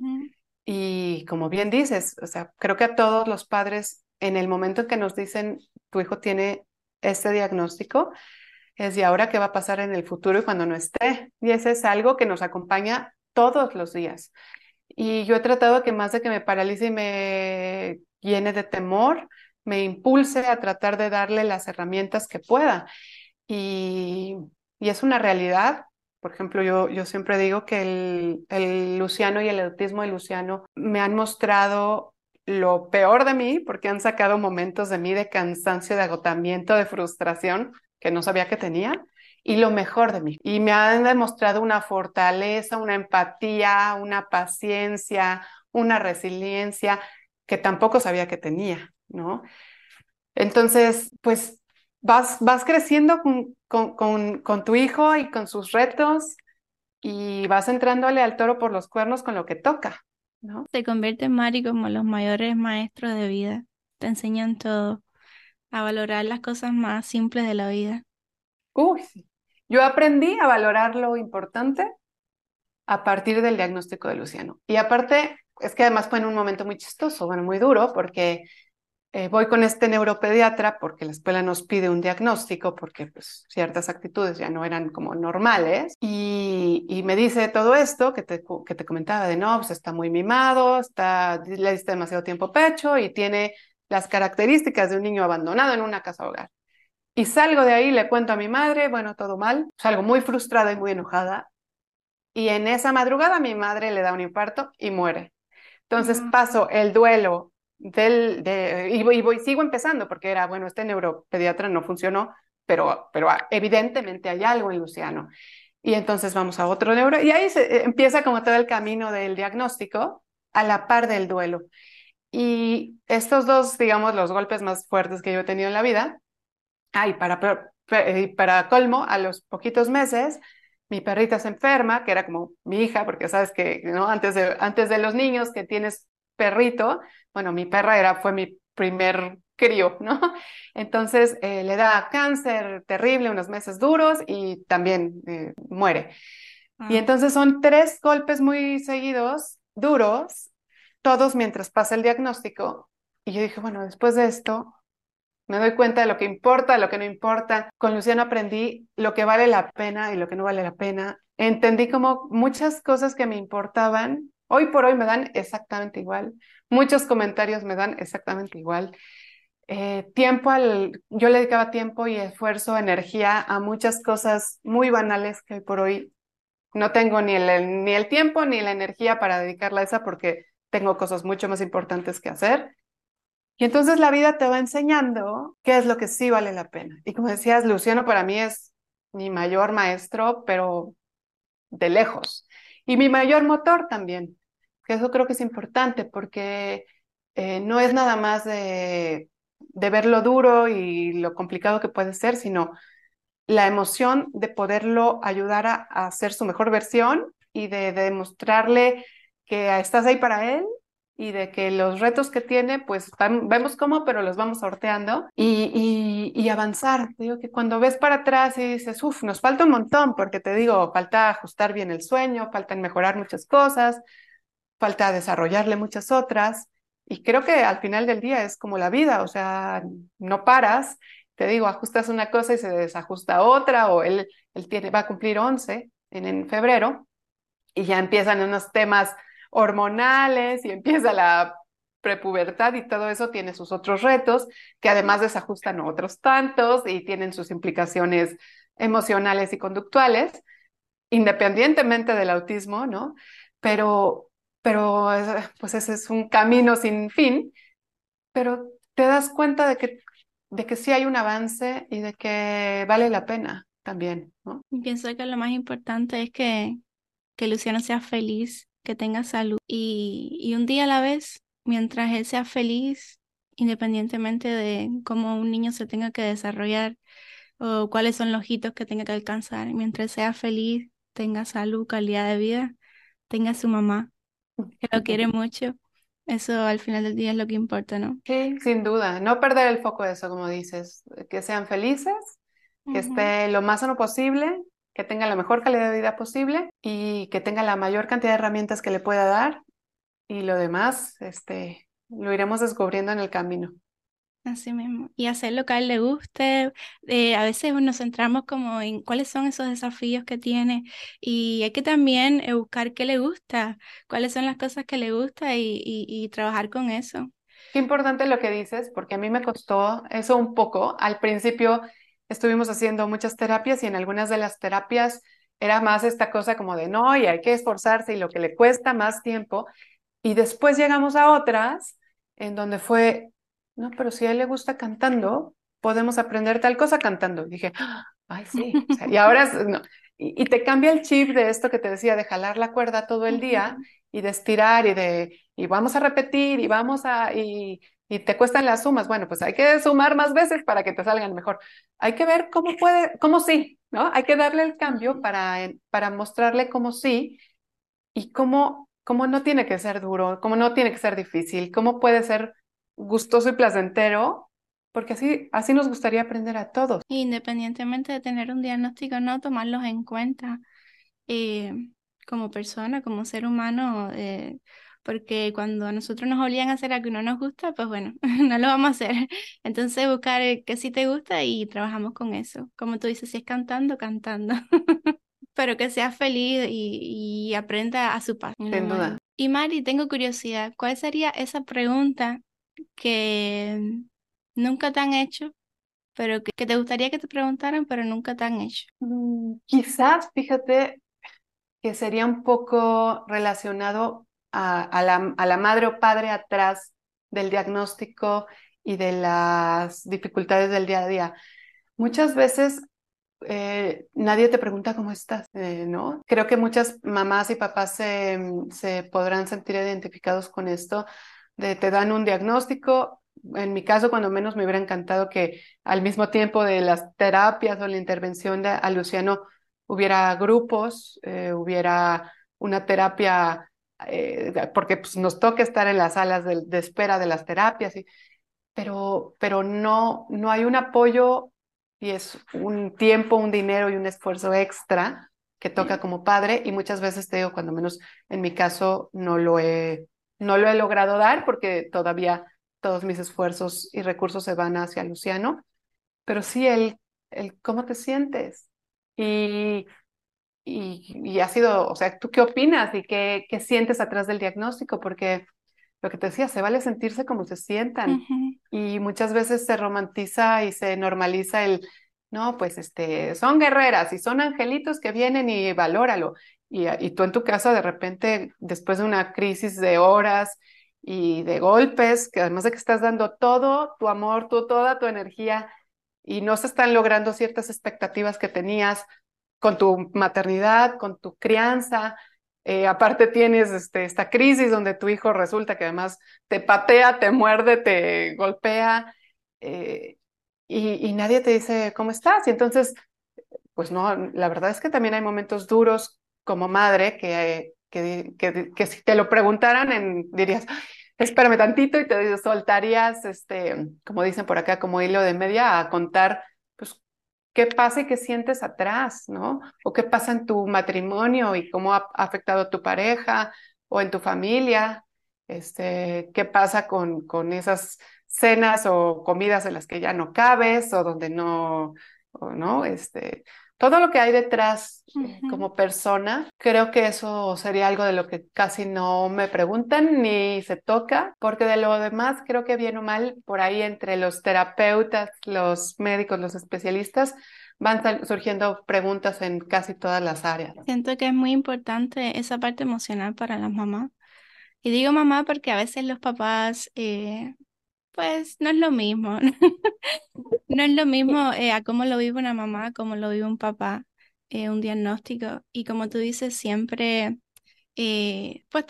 Y como bien dices, o sea, creo que a todos los padres, en el momento en que nos dicen, tu hijo tiene este diagnóstico, es y ahora qué va a pasar en el futuro y cuando no esté. Y ese es algo que nos acompaña todos los días. Y yo he tratado que más de que me paralice y me llene de temor, me impulse a tratar de darle las herramientas que pueda. Y, y es una realidad. Por ejemplo, yo, yo siempre digo que el, el Luciano y el autismo de Luciano me han mostrado lo peor de mí porque han sacado momentos de mí de cansancio, de agotamiento, de frustración que no sabía que tenía y lo mejor de mí. Y me han demostrado una fortaleza, una empatía, una paciencia, una resiliencia que tampoco sabía que tenía, ¿no? Entonces, pues vas, vas creciendo con, con, con, tu hijo y con sus retos y vas entrándole al toro por los cuernos con lo que toca, ¿no? Te convierte, Mari, como los mayores maestros de vida. Te enseñan todo, a valorar las cosas más simples de la vida. Uy. Yo aprendí a valorar lo importante a partir del diagnóstico de Luciano. Y aparte, es que además fue en un momento muy chistoso, bueno, muy duro, porque eh, voy con este neuropediatra porque la escuela nos pide un diagnóstico, porque pues, ciertas actitudes ya no eran como normales, y, y me dice todo esto que te, que te comentaba de no, pues está muy mimado, está, le diste demasiado tiempo pecho y tiene las características de un niño abandonado en una casa hogar. Y salgo de ahí, le cuento a mi madre, bueno, todo mal, salgo muy frustrada y muy enojada. Y en esa madrugada mi madre le da un infarto y muere. Entonces paso el duelo del, de, y, voy, sigo empezando porque era, bueno, este neuropediatra no funcionó, pero, pero evidentemente hay algo en Luciano. Y entonces vamos a otro neuro y ahí se, eh, empieza como todo el camino del diagnóstico a la par del duelo. Y estos dos, digamos, los golpes más fuertes que yo he tenido en la vida, Ah, y para, para colmo, a los poquitos meses, mi perrita se enferma, que era como mi hija, porque sabes que ¿no? antes, de, antes de los niños que tienes perrito, bueno, mi perra era, fue mi primer crío, ¿no? Entonces eh, le da cáncer terrible, unos meses duros y también eh, muere. Y ah. entonces son tres golpes muy seguidos, duros, todos mientras pasa el diagnóstico. Y yo dije, bueno, después de esto, me doy cuenta de lo que importa, de lo que no importa. Con Luciano aprendí lo que vale la pena y lo que no vale la pena. Entendí como muchas cosas que me importaban, hoy por hoy me dan exactamente igual. Muchos comentarios me dan exactamente igual. Eh, tiempo al, yo le dedicaba tiempo y esfuerzo, energía a muchas cosas muy banales que hoy por hoy no tengo ni el, ni el tiempo ni la energía para dedicarla a esa porque tengo cosas mucho más importantes que hacer. Y entonces la vida te va enseñando qué es lo que sí vale la pena. Y como decías, Luciano para mí es mi mayor maestro, pero de lejos. Y mi mayor motor también, eso creo que es importante porque eh, no es nada más de, de ver lo duro y lo complicado que puede ser, sino la emoción de poderlo ayudar a, a ser su mejor versión y de, de demostrarle que estás ahí para él y de que los retos que tiene, pues vemos cómo, pero los vamos sorteando y, y, avanzar. Te digo que cuando ves para atrás y dices, uff, nos falta un montón, porque te digo, falta ajustar bien el sueño, falta mejorar muchas cosas, falta desarrollarle muchas otras. Y creo que al final del día es como la vida, o sea, no paras, te digo, ajustas una cosa y se desajusta otra, o él, él tiene, va a cumplir 11 en, en febrero y ya empiezan unos temas hormonales y empieza la prepubertad y todo eso tiene sus otros retos que además desajustan otros tantos y tienen sus implicaciones emocionales y conductuales, independientemente del autismo, ¿no? Pero, pero pues ese es un camino sin fin, pero te das cuenta de que, de que sí hay un avance y de que vale la pena también. Pienso que lo más importante es que, que Luciano sea feliz que tenga salud y, y un día a la vez, mientras él sea feliz, independientemente de cómo un niño se tenga que desarrollar o cuáles son los hitos que tenga que alcanzar, mientras sea feliz, tenga salud, calidad de vida, tenga su mamá, que lo quiere mucho. Eso al final del día es lo que importa, ¿no? Sí, sin duda. No perder el foco de eso, como dices. Que sean felices, que esté lo más sano posible, que tenga la mejor calidad de vida posible y que tenga la mayor cantidad de herramientas que le pueda dar y lo demás, este, lo iremos descubriendo en el camino. Así mismo. Y hacer lo que a él le guste. Eh, a veces nos centramos como en cuáles son esos desafíos que tiene y hay que también eh, buscar qué le gusta, cuáles son las cosas que le gusta y, y trabajar con eso. Qué importante lo que dices, porque a mí me costó eso un poco. Al principio estuvimos haciendo muchas terapias y en algunas de las terapias era más esta cosa como de no, y hay que esforzarse y lo que le cuesta más tiempo. Y después llegamos a otras en donde fue, no, pero si a él le gusta cantando, podemos aprender tal cosa cantando. Y dije, ay, sí. y ahora, no. y, te cambia el chip de esto que te decía, de jalar la cuerda todo el día y de estirar y de, y vamos a repetir y vamos a, y, y te cuestan las sumas. Bueno, pues hay que sumar más veces para que te salgan mejor. Hay que ver cómo puede, cómo sí, ¿no? Hay que darle el cambio para, para mostrarle cómo sí y cómo, cómo no tiene que ser duro, cómo no tiene que ser difícil, cómo puede ser gustoso y placentero, porque así, así nos gustaría aprender a todos. Independientemente de tener un diagnóstico, no tomarlos en cuenta eh, como persona, como ser humano. Eh, porque cuando a nosotros nos obligan a hacer algo que no nos gusta, pues bueno, no lo vamos a hacer. Entonces buscar que sí te gusta y trabajamos con eso. Como tú dices, si es cantando, cantando. Pero que sea feliz y, aprenda a su paso. Sin duda. Y Mari, tengo curiosidad, ¿cuál sería esa pregunta que nunca te han hecho, pero que, que te gustaría que te preguntaran, pero nunca te han hecho? Mm, quizás, fíjate, que sería un poco relacionado a, la, madre o padre atrás del diagnóstico y de las dificultades del día a día. Muchas veces eh, nadie te pregunta cómo estás, eh, ¿no? Creo que muchas mamás y papás se, se, podrán sentir identificados con esto, de te dan un diagnóstico. En mi caso, cuando menos me hubiera encantado que al mismo tiempo de las terapias o la intervención de, a Luciano hubiera grupos, eh, hubiera una terapia eh, porque pues, nos toca estar en las salas de, espera de las terapias, y, pero, pero no, no hay un apoyo y es un tiempo, un dinero y un esfuerzo extra que toca como padre y muchas veces te digo, cuando menos en mi caso no lo he, no lo he logrado dar porque todavía todos mis esfuerzos y recursos se van hacia Luciano, pero sí el, el cómo te sientes. Y y, ha sido, o sea, ¿tú qué opinas y qué, qué sientes atrás del diagnóstico? Porque lo que te decía, se vale sentirse como se sientan y muchas veces se romantiza y se normaliza el, no, pues este, son guerreras y son angelitos que vienen y valóralo. Y, y tú en tu casa de repente, después de una crisis de horas y de golpes, que además de que estás dando todo tu amor, tú, toda tu energía y no se están logrando ciertas expectativas que tenías con tu maternidad, con tu crianza. Eh, aparte tienes este, esta crisis donde tu hijo resulta que además te patea, te muerde, te golpea eh, y, nadie te dice cómo estás. Y entonces, pues no, la verdad es que también hay momentos duros como madre que, que, que, si te lo preguntaran en, dirías, espérame tantito y te soltarías, este, como dicen por acá, como hilo de media, a contar, qué pasa y qué sientes atrás, ¿no? O qué pasa en tu matrimonio y cómo ha afectado a tu pareja o en tu familia, este, qué pasa con, con esas cenas o comidas en las que ya no cabes o donde no, ¿no? Este, todo lo que hay detrás eh, como persona, creo que eso sería algo de lo que casi no me preguntan ni se toca, porque de lo demás creo que bien o mal, por ahí entre los terapeutas, los médicos, los especialistas, van surgiendo preguntas en casi todas las áreas. Siento que es muy importante esa parte emocional para las mamás. Y digo mamá porque a veces los papás eh, pues no es lo mismo. no es lo mismo eh, a cómo lo vive una mamá, cómo lo vive un papá, eh, un diagnóstico. Y como tú dices, siempre eh, pues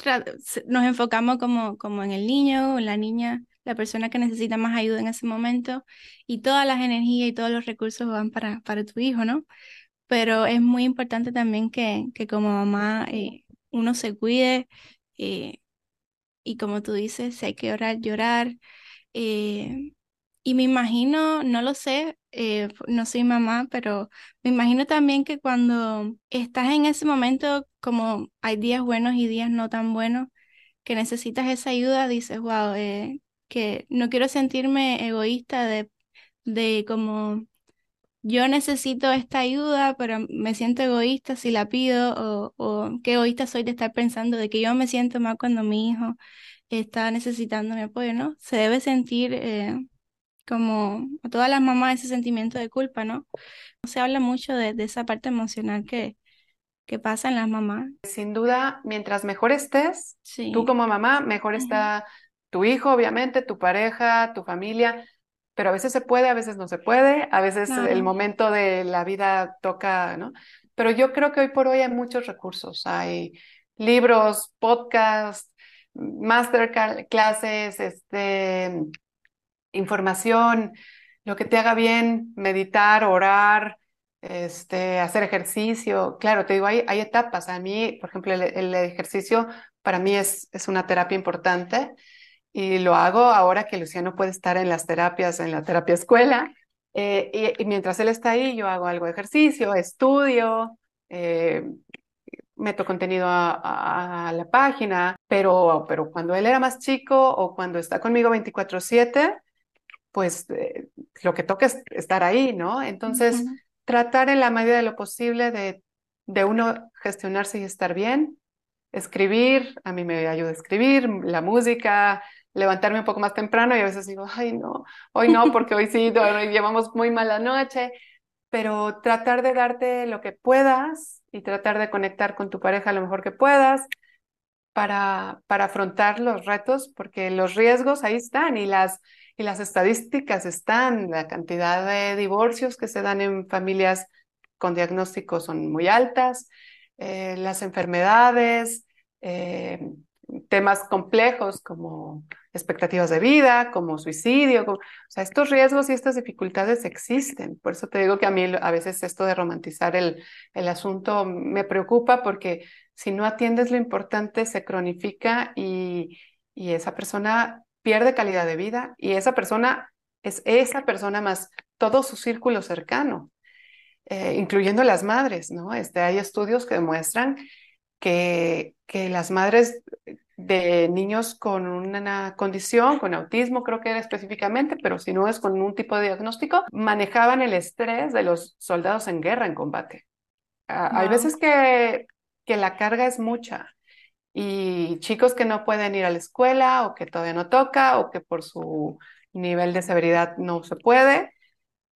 nos enfocamos como, como en el niño o la niña, la persona que necesita más ayuda en ese momento, y todas las energías y todos los recursos van para, para tu hijo, ¿no? Pero es muy importante también que, que como mamá uno se cuide. y como tú dices, si hay que orar, llorar, eh, y me imagino, no lo sé, eh, no soy mamá, pero me imagino también que cuando estás en ese momento, como hay días buenos y días no tan buenos, que necesitas esa ayuda, dices, wow, eh, que no quiero sentirme egoísta de, de como yo necesito esta ayuda, pero me siento egoísta si la pido, o, o qué egoísta soy de estar pensando de que yo me siento mal cuando mi hijo está necesitando mi apoyo, ¿no? Se debe sentir eh, como a todas las mamás ese sentimiento de culpa, ¿no? Se habla mucho de, esa parte emocional que, que pasa en las mamás. Sin duda, mientras mejor estés, tú como mamá, mejor está tu hijo, obviamente, tu pareja, tu familia, pero a veces se puede, a veces no se puede, a veces el momento de la vida toca, ¿no? Pero yo creo que hoy por hoy hay muchos recursos, hay libros, podcasts, masterclasses, este, información, lo que te haga bien, meditar, orar, este, hacer ejercicio. Claro, te digo, hay, hay etapas. A mí, por ejemplo, el, ejercicio para mí es, es una terapia importante y lo hago ahora que Luciano puede estar en las terapias, en la terapia escuela. Eh, y, mientras él está ahí, yo hago algo de ejercicio, estudio, eh, meto contenido a, la página, pero, pero cuando él era más chico o cuando está conmigo 24/7, pues eh, lo que toca es estar ahí, ¿no? Entonces, tratar en la medida de lo posible de, de uno gestionarse y estar bien, escribir, a mí me ayuda a escribir, la música, levantarme un poco más temprano y a veces digo, ay, no, hoy no, porque hoy sí, llevamos muy mala noche, pero tratar de darte lo que puedas y tratar de conectar con tu pareja lo mejor que puedas para, para afrontar los retos, porque los riesgos ahí están y las, y las estadísticas están, la cantidad de divorcios que se dan en familias con diagnósticos son muy altas, eh, las enfermedades, eh, temas complejos como expectativas de vida, como suicidio, o sea, estos riesgos y estas dificultades existen. Por eso te digo que a mí a veces esto de romantizar el, el asunto me preocupa porque si no atiendes lo importante se cronifica y, y esa persona pierde calidad de vida y esa persona es esa persona más todo su círculo cercano, eh, incluyendo las madres, ¿no? Este, hay estudios que demuestran que, que las madres de niños con una condición, con autismo creo que era específicamente, pero si no es con un tipo de diagnóstico, manejaban el estrés de los soldados en guerra, en combate. Ah, hay veces que, que la carga es mucha y chicos que no pueden ir a la escuela o que todavía no toca o que por su nivel de severidad no se puede.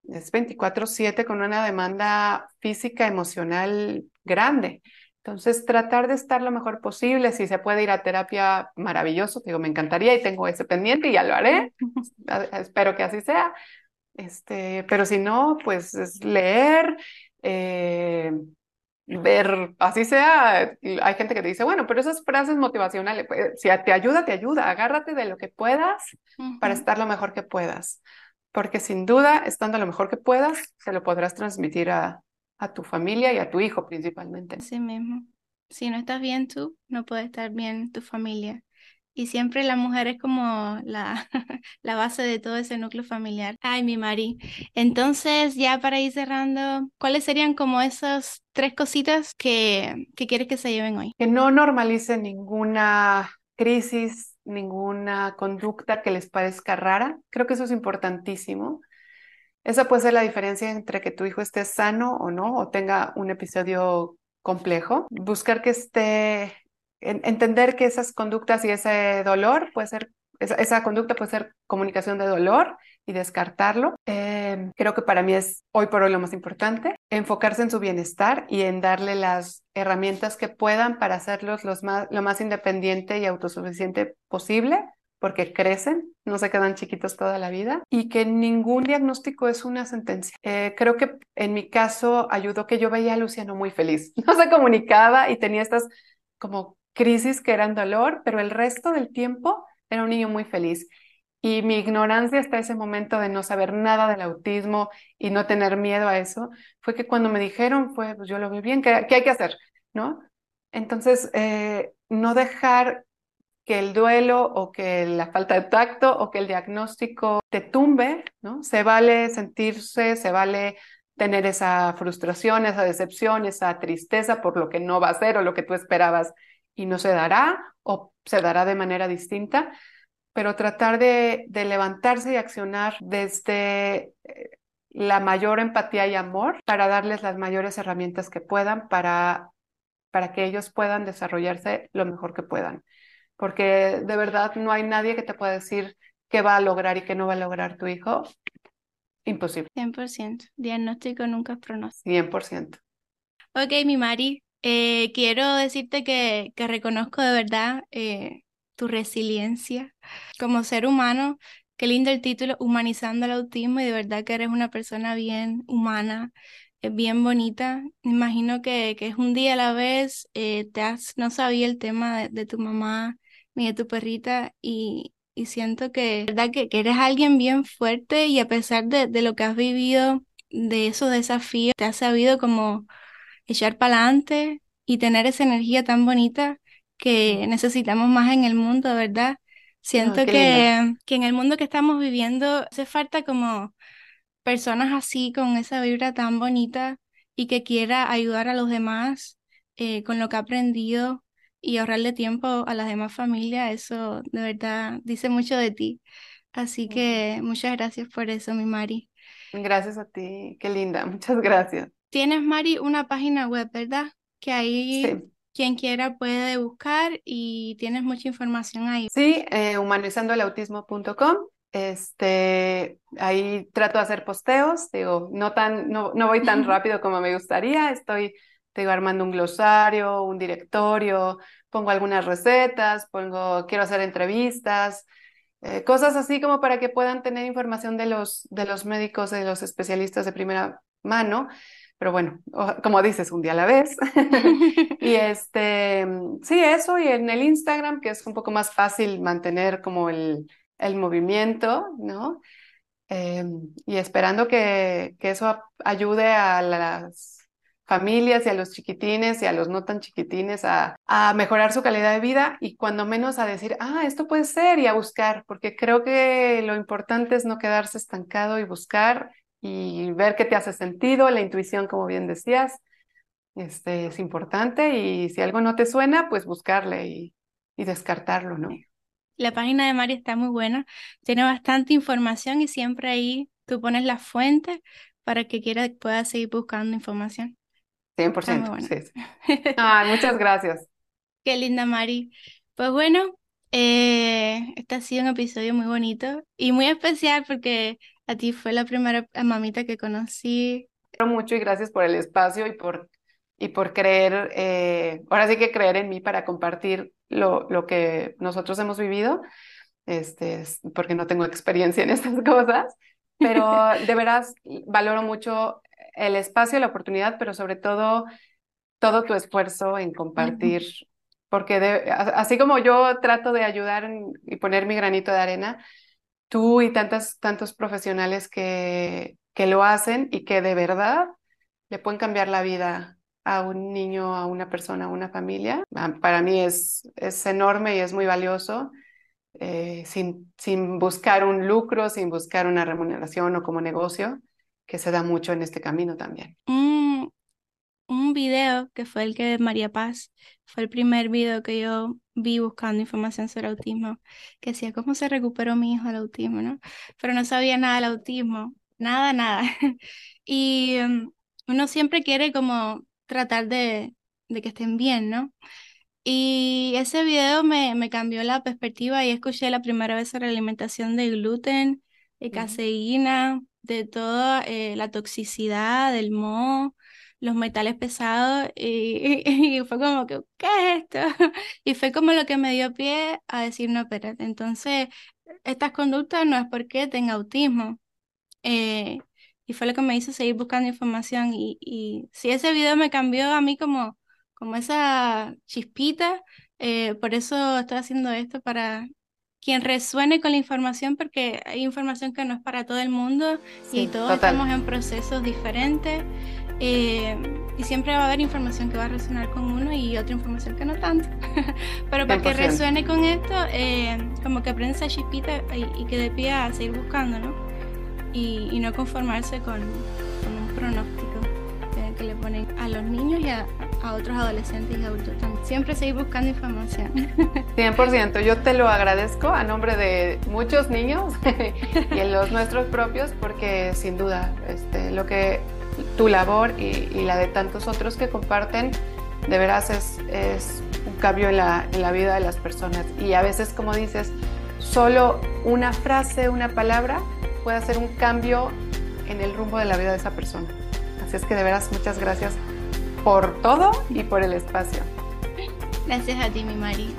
Es 24/7 con una demanda física, emocional grande. Entonces, tratar de estar lo mejor posible, si se puede ir a terapia, maravilloso, digo, me encantaría y tengo ese pendiente y ya lo haré, espero que así sea, este, pero si no, pues es leer, eh, ver, así sea, hay gente que te dice, bueno, pero esas frases motivacionales, pues, si te ayuda, te ayuda, agárrate de lo que puedas para estar lo mejor que puedas, porque sin duda, estando lo mejor que puedas, se lo podrás transmitir a, a tu familia y a tu hijo principalmente. Sí mismo. Si no estás bien tú, no puede estar bien tu familia. Y siempre la mujer es como la, la base de todo ese núcleo familiar. Ay, mi Mari. Entonces, ya para ir cerrando, ¿cuáles serían como esas tres cositas que, que quieres que se lleven hoy? Que no normalice ninguna crisis, ninguna conducta que les parezca rara. Creo que eso es importantísimo. Esa puede ser la diferencia entre que tu hijo esté sano o no, o tenga un episodio complejo. Buscar que esté, entender que esas conductas y ese dolor puede ser, esa, conducta puede ser comunicación de dolor y descartarlo. Em, creo que para mí es hoy por hoy lo más importante, enfocarse en su bienestar y en darle las herramientas que puedan para hacerlos los más, lo más independiente y autosuficiente posible porque crecen, no se quedan chiquitos toda la vida y que ningún diagnóstico es una sentencia. Eh, creo que en mi caso ayudó que yo veía a Luciano muy feliz, no se comunicaba y tenía estas como crisis que eran dolor, pero el resto del tiempo era un niño muy feliz. Y mi ignorancia hasta ese momento de no saber nada del autismo y no tener miedo a eso, fue que cuando me dijeron, fue, pues yo lo vi bien, ¿qué, hay que hacer? ¿No? Entonces, eh, no dejar que el duelo o que la falta de tacto o que el diagnóstico te tumbe, ¿no? Se vale sentirse, se vale tener esa frustración, esa decepción, esa tristeza por lo que no va a ser o lo que tú esperabas y no se dará o se dará de manera distinta, pero tratar de, levantarse y accionar desde eh, la mayor empatía y amor para darles las mayores herramientas que puedan para, para que ellos puedan desarrollarse lo mejor que puedan porque de verdad no hay nadie que te pueda decir qué va a lograr y qué no va a lograr tu hijo. Imposible. 100%. Diagnóstico nunca es pronóstico. 100%. Ok, mi Mari, eh, quiero decirte que, que, reconozco de verdad eh, tu resiliencia como ser humano. Qué lindo el título, Humanizando el Autismo, y de verdad que eres una persona bien humana, es bien bonita. Imagino que, que, es un día a la vez. Eh, te has, no sabía el tema de tu mamá de tu perrita y, y siento que, ¿verdad? Que, que, eres alguien bien fuerte y a pesar de, de lo que has vivido, de esos desafíos, te has sabido como echar para adelante y tener esa energía tan bonita que necesitamos más en el mundo, ¿verdad? Siento que, que en el mundo que estamos viviendo hace falta como personas así, con esa vibra tan bonita y que quiera ayudar a los demás eh, con lo que ha aprendido y ahorrarle tiempo a las demás familias, eso de verdad dice mucho de ti. Así que muchas gracias por eso, mi Mari. Gracias a ti, qué linda, muchas gracias. Tienes, Mari, una página web, ¿verdad? Que ahí quien quiera puede buscar y tienes mucha información ahí. Sí, eh, humanizandoelautismo.com. Este, ahí trato de hacer posteos, digo, no tan, no, no voy tan rápido como me gustaría, estoy te digo, armando un glosario, un directorio, pongo algunas recetas, pongo, quiero hacer entrevistas, eh, cosas así como para que puedan tener información de los, de los médicos, de los especialistas de primera mano. Pero bueno, como dices, un día a la vez. y este, sí, eso, y en el Instagram, que es un poco más fácil mantener como el, el movimiento, ¿no? Em, y esperando que, que eso ayude a las familias y a los chiquitines y a los no tan chiquitines a, mejorar su calidad de vida y cuando menos a decir, ah, esto puede ser y a buscar, porque creo que lo importante es no quedarse estancado y buscar y ver qué te hace sentido, la intuición, como bien decías, este, es importante y si algo no te suena, pues buscarle y, y descartarlo, ¿no? La página de Mari está muy buena, tiene bastante información y siempre ahí tú pones la fuente para que quiera pueda seguir buscando información. 100%. Sí, muchas gracias. Qué linda, Mari. Pues bueno, eh, este ha sido un episodio muy bonito y muy especial porque a ti fue la primera mamita que conocí. Mucho y gracias por el espacio y por, y por creer, eh, ahora sí que creer en mí para compartir lo, lo que nosotros hemos vivido, este, porque no tengo experiencia en estas cosas, pero de veras valoro mucho el espacio, la oportunidad, pero sobre todo todo tu esfuerzo en compartir, porque así como yo trato de ayudar y poner mi granito de arena, tú y tantas, tantos profesionales que, que lo hacen y que de verdad le pueden cambiar la vida a un niño, a una persona, a una familia, para mí es, es enorme y es muy valioso eh, sin, sin buscar un lucro, sin buscar una remuneración o como negocio, que se da mucho en este camino también. Un, un video que fue el que María Paz, fue el primer video que yo vi buscando información sobre autismo, que decía cómo se recuperó mi hijo del autismo, ¿no? Pero no sabía nada del autismo, nada, nada. y um, uno siempre quiere como tratar de, de que estén bien, ¿no? Y ese video me, me cambió la perspectiva y escuché la primera vez sobre la alimentación de gluten, de caseína, de toda eh, la toxicidad del moho, los metales pesados, y, y, fue como que, ¿qué es esto? Y fue como lo que me dio pie a decir, no, espérate, entonces estas conductas no es porque tenga autismo. Eh, y fue lo que me hizo seguir buscando información. Y, y si ese video me cambió a mí como como esa chispita. Eh, por eso estoy haciendo esto para quien resuene con la información, porque hay información que no es para todo el mundo y todos estamos en procesos diferentes. Eh, y siempre va a haber información que va a resonar con uno y otra información que no tanto. Pero para que resuene con esto, eh, como que aprenda esa chispita y, que de pie a seguir buscando, ¿no? Y, no conformarse con, un pronóstico le ponen a los niños y a, otros adolescentes y adultos. Siempre seguir buscando información. 100%, yo te lo agradezco a nombre de muchos niños y en los nuestros propios porque sin duda este, lo que tu labor y, la de tantos otros que comparten de veras es, un cambio en la vida de las personas y a veces como dices, solo una frase, una palabra puede hacer un cambio en el rumbo de la vida de esa persona. Así es que de veras muchas gracias por todo y por el espacio. Gracias a ti, mi Mari.